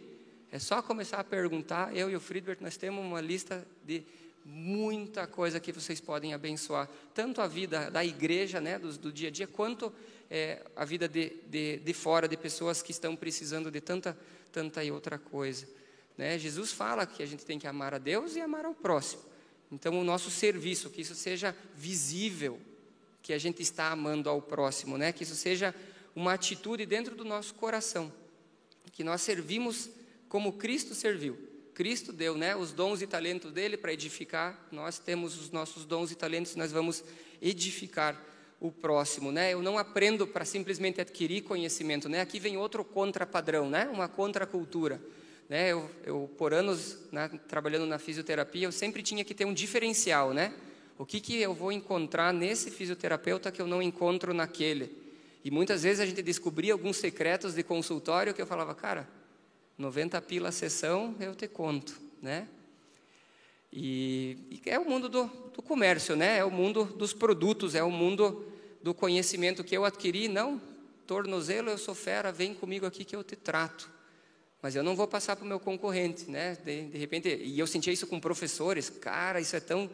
É só começar a perguntar, eu e o Friedbert, nós temos uma lista de muita coisa que vocês podem abençoar, tanto a vida da igreja, né, do, do dia a dia, quanto é, a vida de, de, de fora, de pessoas que estão precisando de tanta, tanta e outra coisa. Né? Jesus fala que a gente tem que amar a Deus e amar ao próximo. Então, o nosso serviço, que isso seja visível, que a gente está amando ao próximo, né? que isso seja uma atitude dentro do nosso coração, que nós servimos como Cristo serviu. Cristo deu né, os dons e talentos dele para edificar, nós temos os nossos dons e talentos, nós vamos edificar o próximo. Né? Eu não aprendo para simplesmente adquirir conhecimento. Né? Aqui vem outro contrapadrão, né? uma contracultura. Né, eu, eu, por anos né, trabalhando na fisioterapia, eu sempre tinha que ter um diferencial, né? O que, que eu vou encontrar nesse fisioterapeuta que eu não encontro naquele? E muitas vezes a gente descobria alguns secretos de consultório que eu falava, cara, 90 pila a sessão, eu te conto, né? E, e é o mundo do, do, comércio, né? É o mundo dos produtos, é o mundo do conhecimento que eu adquiri. Não, tornozelo, eu sou fera, vem comigo aqui que eu te trato. Mas eu não vou passar para o meu concorrente, né? De, de repente, e eu sentia isso com professores. Cara, isso é tão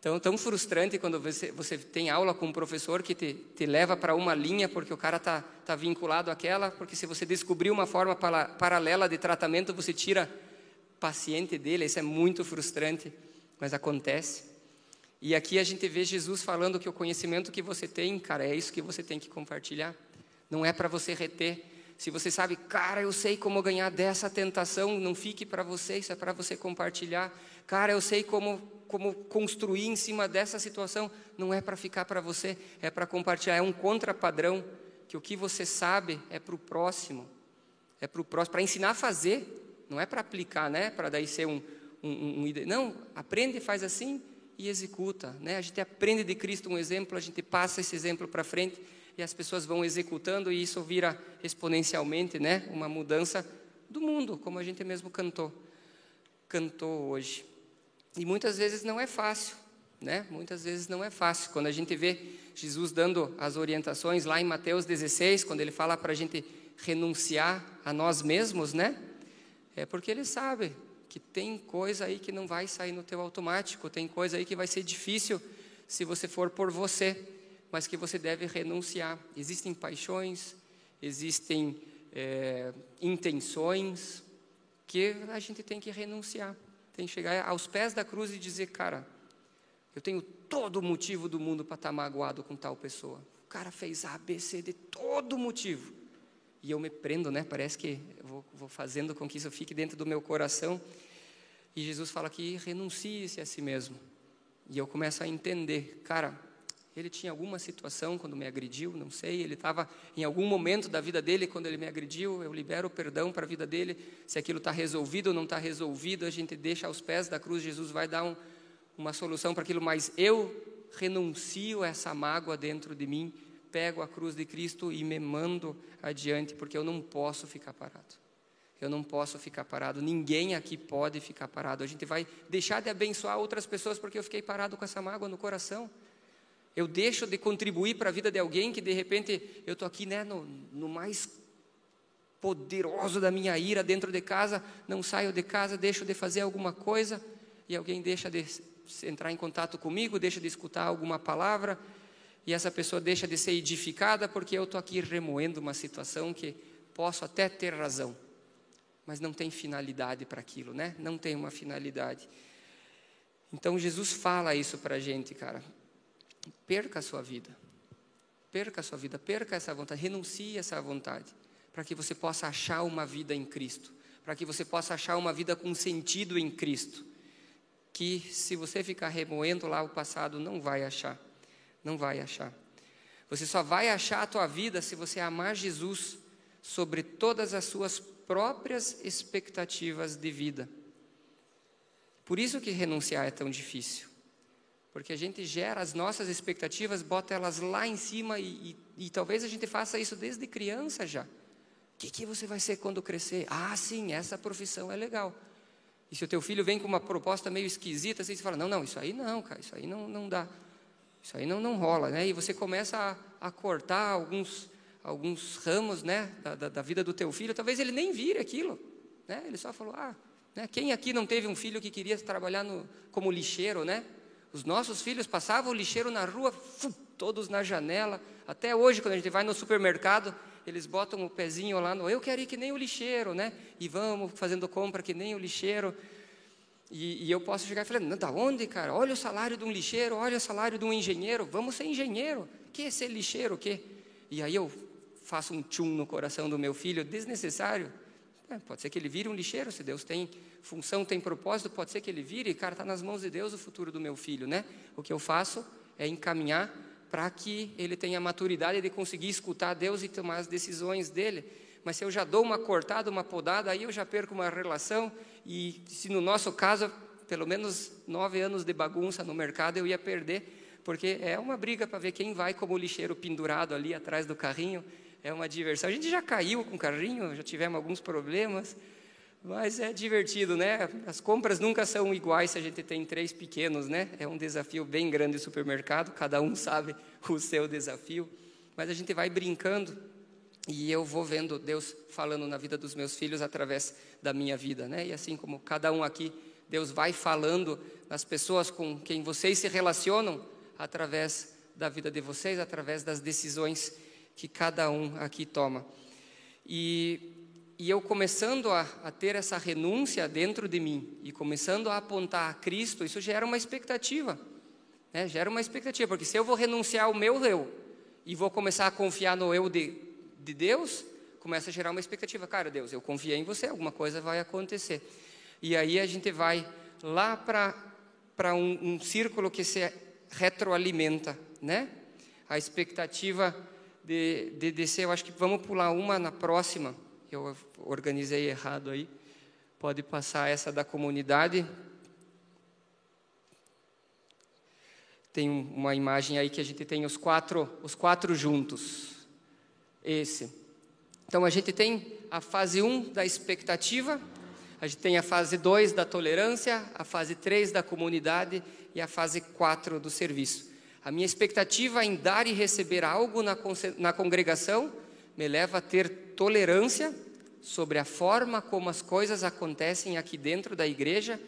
tão, tão frustrante quando você, você tem aula com um professor que te, te leva para uma linha porque o cara está tá vinculado àquela, porque se você descobrir uma forma para, paralela de tratamento, você tira paciente dele, isso é muito frustrante, mas acontece. E aqui a gente vê Jesus falando que o conhecimento que você tem, cara, é isso que você tem que compartilhar. Não é para você reter. Se você sabe, cara, eu sei como ganhar dessa tentação, não fique para você, isso é para você compartilhar. Cara, eu sei como como construir em cima dessa situação, não é para ficar para você, é para compartilhar, é um contrapadrão que o que você sabe é para o próximo, é para o próximo, para ensinar a fazer, não é para aplicar, né? Para daí ser um, um, um, não, aprende, faz assim e executa, né? A gente aprende de Cristo um exemplo, a gente passa esse exemplo para frente e as pessoas vão executando e isso vira exponencialmente, né? Uma mudança do mundo, como a gente mesmo cantou, cantou hoje. E muitas vezes não é fácil, né? Muitas vezes não é fácil. Quando a gente vê Jesus dando as orientações lá em Mateus 16, quando ele fala para a gente renunciar a nós mesmos, né? É porque ele sabe que tem coisa aí que não vai sair no teu automático, tem coisa aí que vai ser difícil se você for por você, mas que você deve renunciar. Existem paixões, existem é, intenções que a gente tem que renunciar tem que chegar aos pés da cruz e dizer, cara, eu tenho todo o motivo do mundo para estar tá magoado com tal pessoa. O cara fez A, B, C, D, todo motivo. E eu me prendo, né? Parece que vou, vou fazendo com que isso fique dentro do meu coração. E Jesus fala que renuncie-se a si mesmo. E eu começo a entender, cara, ele tinha alguma situação quando me agrediu, não sei. Ele estava em algum momento da vida dele quando ele me agrediu. Eu libero o perdão para a vida dele. Se aquilo está resolvido ou não está resolvido, a gente deixa aos pés da cruz. Jesus vai dar um, uma solução para aquilo. Mas eu renuncio a essa mágoa dentro de mim, pego a cruz de Cristo e me mando adiante, porque eu não posso ficar parado. Eu não posso ficar parado. Ninguém aqui pode ficar parado. A gente vai deixar de abençoar outras pessoas porque eu fiquei parado com essa mágoa no coração. Eu deixo de contribuir para a vida de alguém que de repente eu estou aqui né, no, no mais poderoso da minha ira dentro de casa, não saio de casa, deixo de fazer alguma coisa e alguém deixa de entrar em contato comigo, deixa de escutar alguma palavra e essa pessoa deixa de ser edificada porque eu estou aqui remoendo uma situação que posso até ter razão, mas não tem finalidade para aquilo, né? Não tem uma finalidade. Então Jesus fala isso para a gente, cara perca a sua vida. Perca a sua vida, perca essa vontade, renuncie a essa vontade, para que você possa achar uma vida em Cristo, para que você possa achar uma vida com sentido em Cristo. Que se você ficar remoendo lá o passado, não vai achar, não vai achar. Você só vai achar a tua vida se você amar Jesus sobre todas as suas próprias expectativas de vida. Por isso que renunciar é tão difícil. Porque a gente gera as nossas expectativas, bota elas lá em cima e, e, e talvez a gente faça isso desde criança já. O que, que você vai ser quando crescer? Ah, sim, essa profissão é legal. E se o teu filho vem com uma proposta meio esquisita, assim, você fala, não, não, isso aí não, cara, isso aí não, não dá. Isso aí não, não rola, né? E você começa a, a cortar alguns, alguns ramos, né, da, da, da, vida do teu filho. Talvez ele nem vire aquilo, né? Ele só falou, ah, né? quem aqui não teve um filho que queria trabalhar no, como lixeiro, né? Os nossos filhos passavam o lixeiro na rua, todos na janela. Até hoje, quando a gente vai no supermercado, eles botam o pezinho lá no. Eu quero ir que nem o lixeiro, né? E vamos fazendo compra que nem o lixeiro. E, e eu posso chegar e falar: não, da onde, cara? Olha o salário de um lixeiro, olha o salário de um engenheiro. Vamos ser engenheiro. Que é ser lixeiro? O quê? E aí eu faço um tchum no coração do meu filho, desnecessário. É, pode ser que ele vire um lixeiro, se Deus tem função, tem propósito, pode ser que ele vire, cara, está nas mãos de Deus o futuro do meu filho, né? O que eu faço é encaminhar para que ele tenha a maturidade de conseguir escutar Deus e tomar as decisões dele. Mas se eu já dou uma cortada, uma podada, aí eu já perco uma relação, e se no nosso caso, pelo menos nove anos de bagunça no mercado eu ia perder, porque é uma briga para ver quem vai como lixeiro pendurado ali atrás do carrinho. É uma diversão. A gente já caiu com o carrinho, já tivemos alguns problemas, mas é divertido, né? As compras nunca são iguais se a gente tem três pequenos, né? É um desafio bem grande o supermercado, cada um sabe o seu desafio, mas a gente vai brincando e eu vou vendo Deus falando na vida dos meus filhos através da minha vida, né? E assim como cada um aqui, Deus vai falando nas pessoas com quem vocês se relacionam através da vida de vocês, através das decisões que cada um aqui toma. E, e eu começando a, a ter essa renúncia dentro de mim e começando a apontar a Cristo, isso gera uma expectativa, né? Gera uma expectativa, porque se eu vou renunciar ao meu eu e vou começar a confiar no eu de de Deus, começa a gerar uma expectativa. Cara, Deus, eu confiei em você, alguma coisa vai acontecer. E aí a gente vai lá para um, um círculo que se retroalimenta, né? A expectativa de, de descer, eu acho que vamos pular uma na próxima. Eu organizei errado aí. Pode passar essa da comunidade. Tem uma imagem aí que a gente tem os quatro, os quatro juntos esse. Então a gente tem a fase 1 da expectativa, a gente tem a fase 2 da tolerância, a fase 3 da comunidade e a fase 4 do serviço. A minha expectativa em dar e receber algo na, na congregação me leva a ter tolerância sobre a forma como as coisas acontecem aqui dentro da igreja,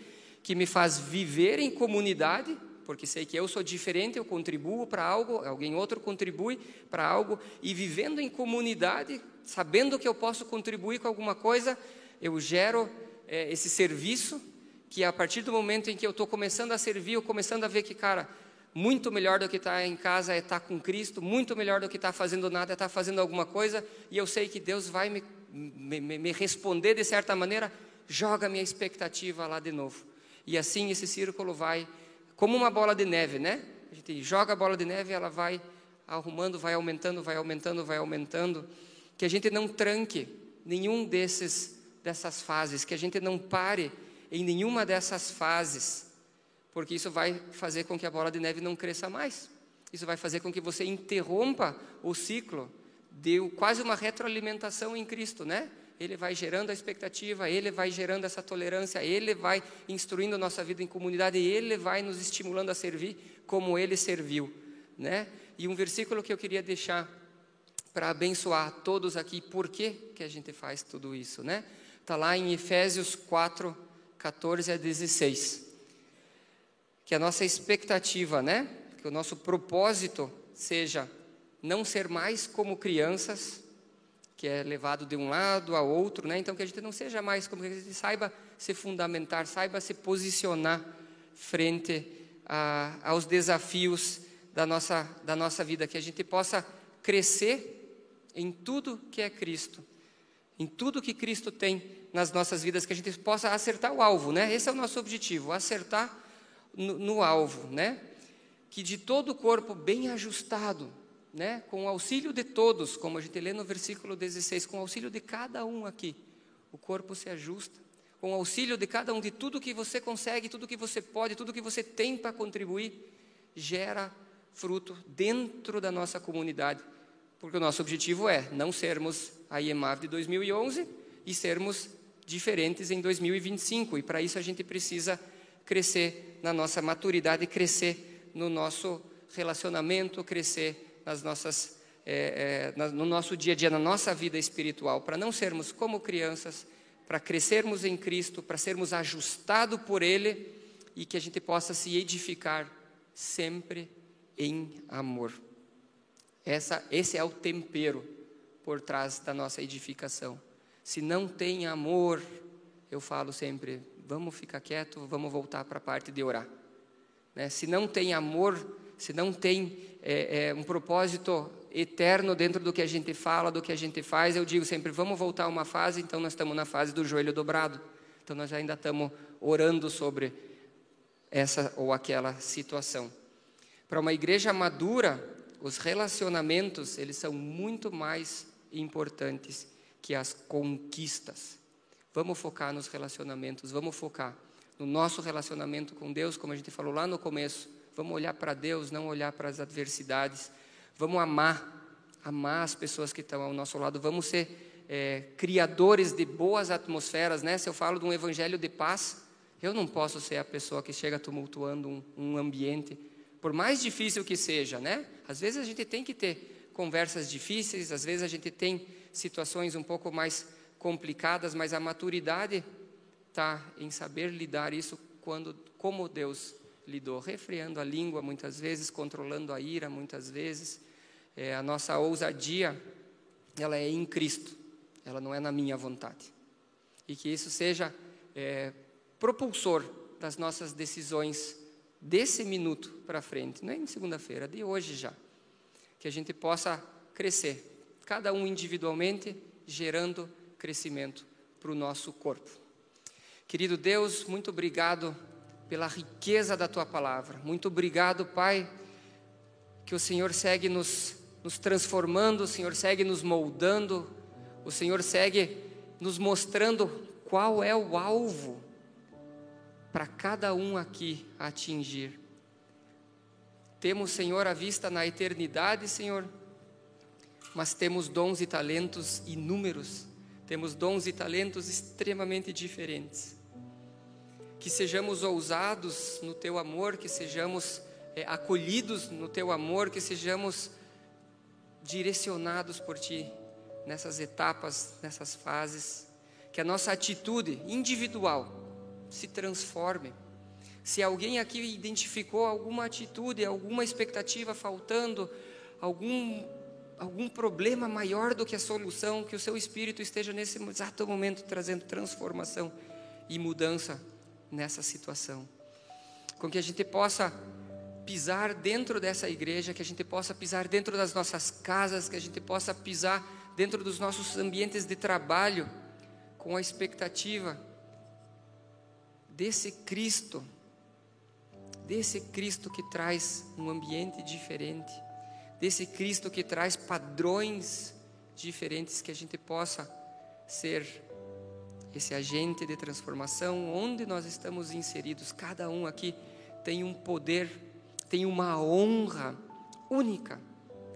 que me faz viver em comunidade porque sei que eu sou diferente, eu contribuo para algo, alguém outro contribui para algo, e vivendo em comunidade, sabendo que eu posso contribuir com alguma coisa, eu gero é, esse serviço, que a partir do momento em que eu estou começando a servir, eu começando a ver que, cara, muito melhor do que estar tá em casa é estar tá com Cristo, muito melhor do que estar tá fazendo nada é estar fazendo alguma coisa, e eu sei que Deus vai me, me, me responder de certa maneira, joga minha expectativa lá de novo. E assim esse círculo vai como uma bola de neve, né? A gente joga a bola de neve ela vai arrumando, vai aumentando, vai aumentando, vai aumentando. Que a gente não tranque nenhum desses dessas fases, que a gente não pare em nenhuma dessas fases, porque isso vai fazer com que a bola de neve não cresça mais. Isso vai fazer com que você interrompa o ciclo de quase uma retroalimentação em Cristo, né? ele vai gerando a expectativa, ele vai gerando essa tolerância, ele vai instruindo a nossa vida em comunidade, ele vai nos estimulando a servir como ele serviu, né? E um versículo que eu queria deixar para abençoar todos aqui, por que, que a gente faz tudo isso, né? Está lá em Efésios 4, 14 a 16. Que a nossa expectativa, né? Que o nosso propósito seja não ser mais como crianças, que é levado de um lado a outro, né? Então que a gente não seja mais como que a gente saiba se fundamentar, saiba se posicionar frente a, aos desafios da nossa da nossa vida, que a gente possa crescer em tudo que é Cristo, em tudo que Cristo tem nas nossas vidas, que a gente possa acertar o alvo, né? Esse é o nosso objetivo, acertar no, no alvo, né? Que de todo o corpo bem ajustado, né, com o auxílio de todos, como a gente lê no versículo 16, com o auxílio de cada um aqui, o corpo se ajusta, com o auxílio de cada um, de tudo que você consegue, tudo que você pode, tudo que você tem para contribuir, gera fruto dentro da nossa comunidade, porque o nosso objetivo é não sermos a IEMAV de 2011 e sermos diferentes em 2025, e para isso a gente precisa crescer na nossa maturidade, crescer no nosso relacionamento, crescer nas nossas, é, é, no nosso dia a dia, na nossa vida espiritual, para não sermos como crianças, para crescermos em Cristo, para sermos ajustados por Ele e que a gente possa se edificar sempre em amor. Essa, esse é o tempero por trás da nossa edificação. Se não tem amor, eu falo sempre, vamos ficar quieto, vamos voltar para a parte de orar. Né? Se não tem amor, se não tem é, é, um propósito eterno dentro do que a gente fala, do que a gente faz, eu digo sempre: vamos voltar a uma fase, então nós estamos na fase do joelho dobrado. Então nós ainda estamos orando sobre essa ou aquela situação. Para uma igreja madura, os relacionamentos, eles são muito mais importantes que as conquistas. Vamos focar nos relacionamentos, vamos focar no nosso relacionamento com Deus, como a gente falou lá no começo Vamos olhar para Deus, não olhar para as adversidades. Vamos amar, amar as pessoas que estão ao nosso lado. Vamos ser é, criadores de boas atmosferas, né? Se eu falo de um evangelho de paz, eu não posso ser a pessoa que chega tumultuando um, um ambiente, por mais difícil que seja, né? Às vezes a gente tem que ter conversas difíceis, às vezes a gente tem situações um pouco mais complicadas, mas a maturidade está em saber lidar isso quando, como Deus lidou, refreando a língua muitas vezes, controlando a ira muitas vezes. É, a nossa ousadia, ela é em Cristo, ela não é na minha vontade. E que isso seja é, propulsor das nossas decisões desse minuto para frente, não é em segunda-feira, de hoje já. Que a gente possa crescer, cada um individualmente, gerando crescimento para o nosso corpo. Querido Deus, muito obrigado pela riqueza da tua palavra. Muito obrigado, Pai, que o Senhor segue nos, nos transformando, o Senhor segue nos moldando, o Senhor segue nos mostrando qual é o alvo para cada um aqui atingir. Temos, Senhor, a vista na eternidade, Senhor, mas temos dons e talentos inúmeros, temos dons e talentos extremamente diferentes que sejamos ousados no teu amor, que sejamos é, acolhidos no teu amor, que sejamos direcionados por ti nessas etapas, nessas fases, que a nossa atitude individual se transforme. Se alguém aqui identificou alguma atitude, alguma expectativa faltando, algum algum problema maior do que a solução, que o seu espírito esteja nesse exato momento trazendo transformação e mudança nessa situação. Com que a gente possa pisar dentro dessa igreja, que a gente possa pisar dentro das nossas casas, que a gente possa pisar dentro dos nossos ambientes de trabalho, com a expectativa desse Cristo, desse Cristo que traz um ambiente diferente, desse Cristo que traz padrões diferentes, que a gente possa ser esse agente de transformação, onde nós estamos inseridos, cada um aqui tem um poder, tem uma honra única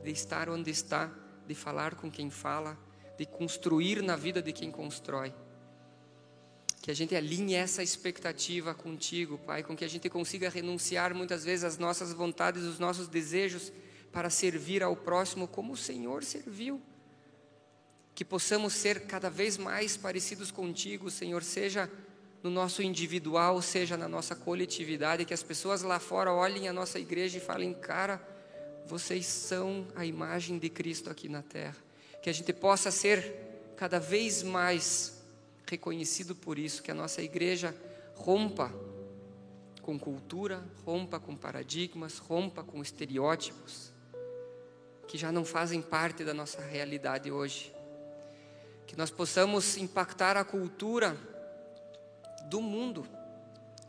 de estar onde está, de falar com quem fala, de construir na vida de quem constrói. Que a gente alinhe essa expectativa contigo, Pai, com que a gente consiga renunciar muitas vezes às nossas vontades, os nossos desejos, para servir ao próximo como o Senhor serviu que possamos ser cada vez mais parecidos contigo, Senhor, seja no nosso individual, seja na nossa coletividade, que as pessoas lá fora olhem a nossa igreja e falem, cara, vocês são a imagem de Cristo aqui na terra. Que a gente possa ser cada vez mais reconhecido por isso, que a nossa igreja rompa com cultura, rompa com paradigmas, rompa com estereótipos que já não fazem parte da nossa realidade hoje que nós possamos impactar a cultura do mundo.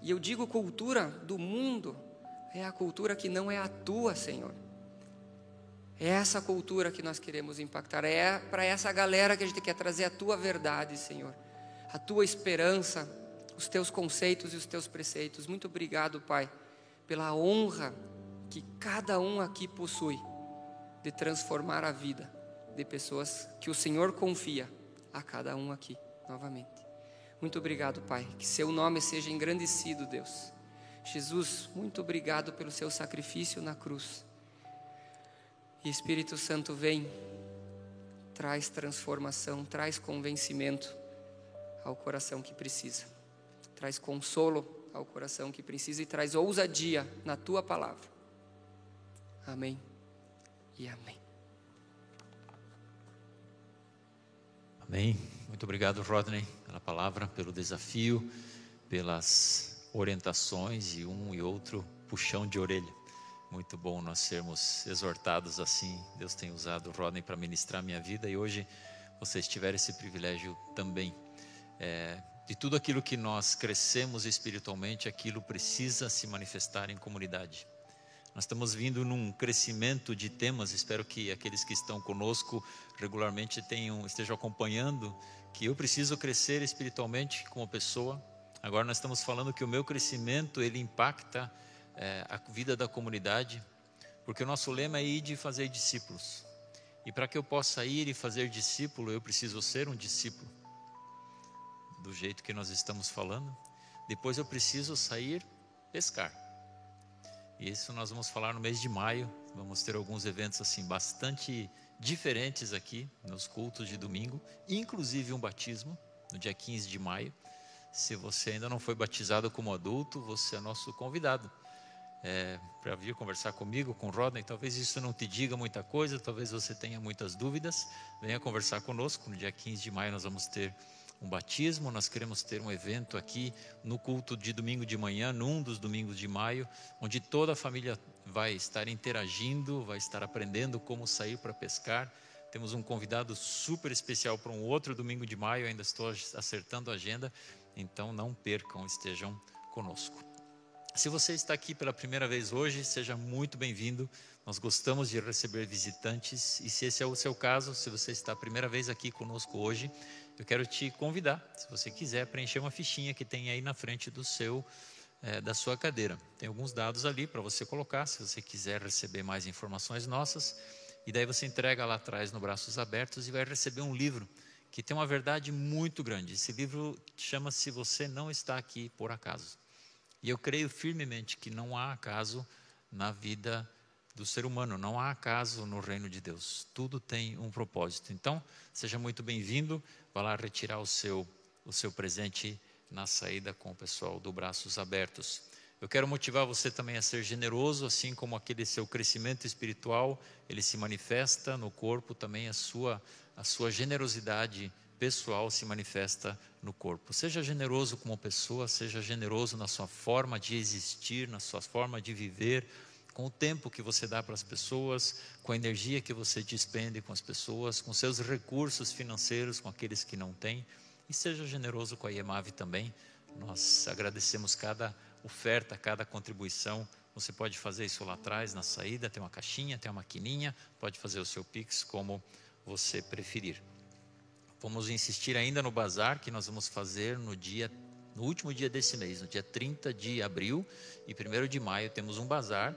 E eu digo cultura do mundo, é a cultura que não é a tua, Senhor. É essa cultura que nós queremos impactar, é para essa galera que a gente quer trazer a tua verdade, Senhor, a tua esperança, os teus conceitos e os teus preceitos. Muito obrigado, Pai, pela honra que cada um aqui possui de transformar a vida de pessoas que o Senhor confia a cada um aqui novamente. Muito obrigado, Pai. Que seu nome seja engrandecido, Deus. Jesus, muito obrigado pelo seu sacrifício na cruz. E Espírito Santo vem, traz transformação, traz convencimento ao coração que precisa, traz consolo ao coração que precisa e traz ousadia na tua palavra. Amém e amém. Amém. Muito obrigado, Rodney, pela palavra, pelo desafio, pelas orientações e um e outro puxão de orelha. Muito bom nós sermos exortados assim. Deus tem usado o Rodney para ministrar minha vida e hoje vocês tiveram esse privilégio também. É, de tudo aquilo que nós crescemos espiritualmente, aquilo precisa se manifestar em comunidade. Nós estamos vindo num crescimento de temas, espero que aqueles que estão conosco regularmente tenham, estejam acompanhando, que eu preciso crescer espiritualmente como pessoa. Agora nós estamos falando que o meu crescimento, ele impacta é, a vida da comunidade, porque o nosso lema é ir de fazer discípulos. E para que eu possa ir e fazer discípulo, eu preciso ser um discípulo, do jeito que nós estamos falando. Depois eu preciso sair pescar. E isso nós vamos falar no mês de maio. Vamos ter alguns eventos assim bastante diferentes aqui nos cultos de domingo, inclusive um batismo no dia 15 de maio. Se você ainda não foi batizado como adulto, você é nosso convidado é, para vir conversar comigo, com Rodney. Talvez isso não te diga muita coisa, talvez você tenha muitas dúvidas. Venha conversar conosco. No dia 15 de maio nós vamos ter um batismo. Nós queremos ter um evento aqui no culto de domingo de manhã, num dos domingos de maio, onde toda a família vai estar interagindo, vai estar aprendendo como sair para pescar. Temos um convidado super especial para um outro domingo de maio, ainda estou acertando a agenda, então não percam, estejam conosco. Se você está aqui pela primeira vez hoje, seja muito bem-vindo. Nós gostamos de receber visitantes e se esse é o seu caso, se você está a primeira vez aqui conosco hoje, eu quero te convidar, se você quiser, preencher uma fichinha que tem aí na frente do seu é, da sua cadeira. Tem alguns dados ali para você colocar, se você quiser receber mais informações nossas. E daí você entrega lá atrás no braços abertos e vai receber um livro que tem uma verdade muito grande. Esse livro chama-se Você Não Está Aqui por Acaso. E eu creio firmemente que não há acaso na vida do ser humano, não há acaso no reino de Deus. Tudo tem um propósito. Então, seja muito bem-vindo. Vá lá retirar o seu, o seu presente na saída com o pessoal do Braços Abertos. Eu quero motivar você também a ser generoso, assim como aquele seu crescimento espiritual, ele se manifesta no corpo, também a sua, a sua generosidade pessoal se manifesta no corpo. Seja generoso como pessoa, seja generoso na sua forma de existir, na sua forma de viver, com o tempo que você dá para as pessoas, com a energia que você despende com as pessoas, com seus recursos financeiros com aqueles que não têm. E seja generoso com a IEMAV também. Nós agradecemos cada oferta, cada contribuição. Você pode fazer isso lá atrás, na saída, tem uma caixinha, tem uma maquininha, pode fazer o seu Pix como você preferir. Vamos insistir ainda no bazar que nós vamos fazer no dia no último dia desse mês, no dia 30 de abril e 1 de maio temos um bazar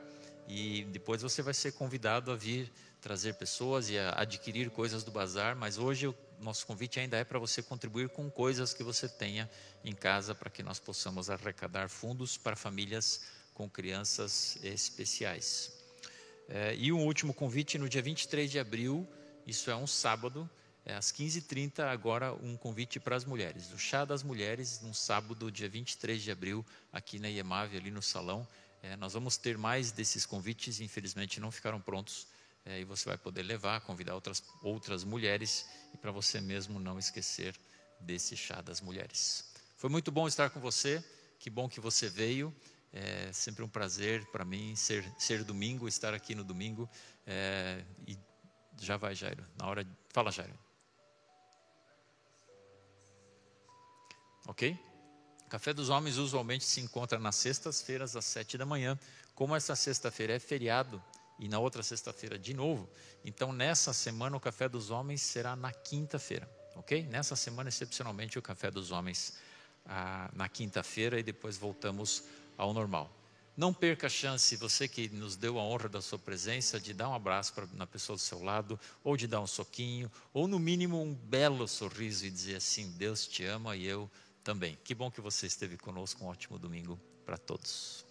e depois você vai ser convidado a vir trazer pessoas e a adquirir coisas do bazar, mas hoje o nosso convite ainda é para você contribuir com coisas que você tenha em casa para que nós possamos arrecadar fundos para famílias com crianças especiais. É, e um último convite no dia 23 de abril, isso é um sábado, é, às 15h30, agora um convite para as mulheres. O Chá das Mulheres, num sábado, dia 23 de abril, aqui na IEMAV, ali no salão. É, nós vamos ter mais desses convites, infelizmente não ficaram prontos. É, e você vai poder levar, convidar outras, outras mulheres e para você mesmo não esquecer desse Chá das Mulheres. Foi muito bom estar com você, que bom que você veio. É sempre um prazer para mim ser, ser domingo, estar aqui no domingo. É, e já vai, Jairo. Na hora. Fala, Jairo. Ok? Café dos Homens usualmente se encontra nas sextas-feiras às sete da manhã. Como essa sexta-feira é feriado e na outra sexta-feira de novo, então nessa semana o Café dos Homens será na quinta-feira, ok? Nessa semana, excepcionalmente, o Café dos Homens ah, na quinta-feira e depois voltamos ao normal. Não perca a chance, você que nos deu a honra da sua presença, de dar um abraço pra, na pessoa do seu lado, ou de dar um soquinho, ou no mínimo um belo sorriso e dizer assim: Deus te ama e eu também. Que bom que você esteve conosco. Um ótimo domingo para todos.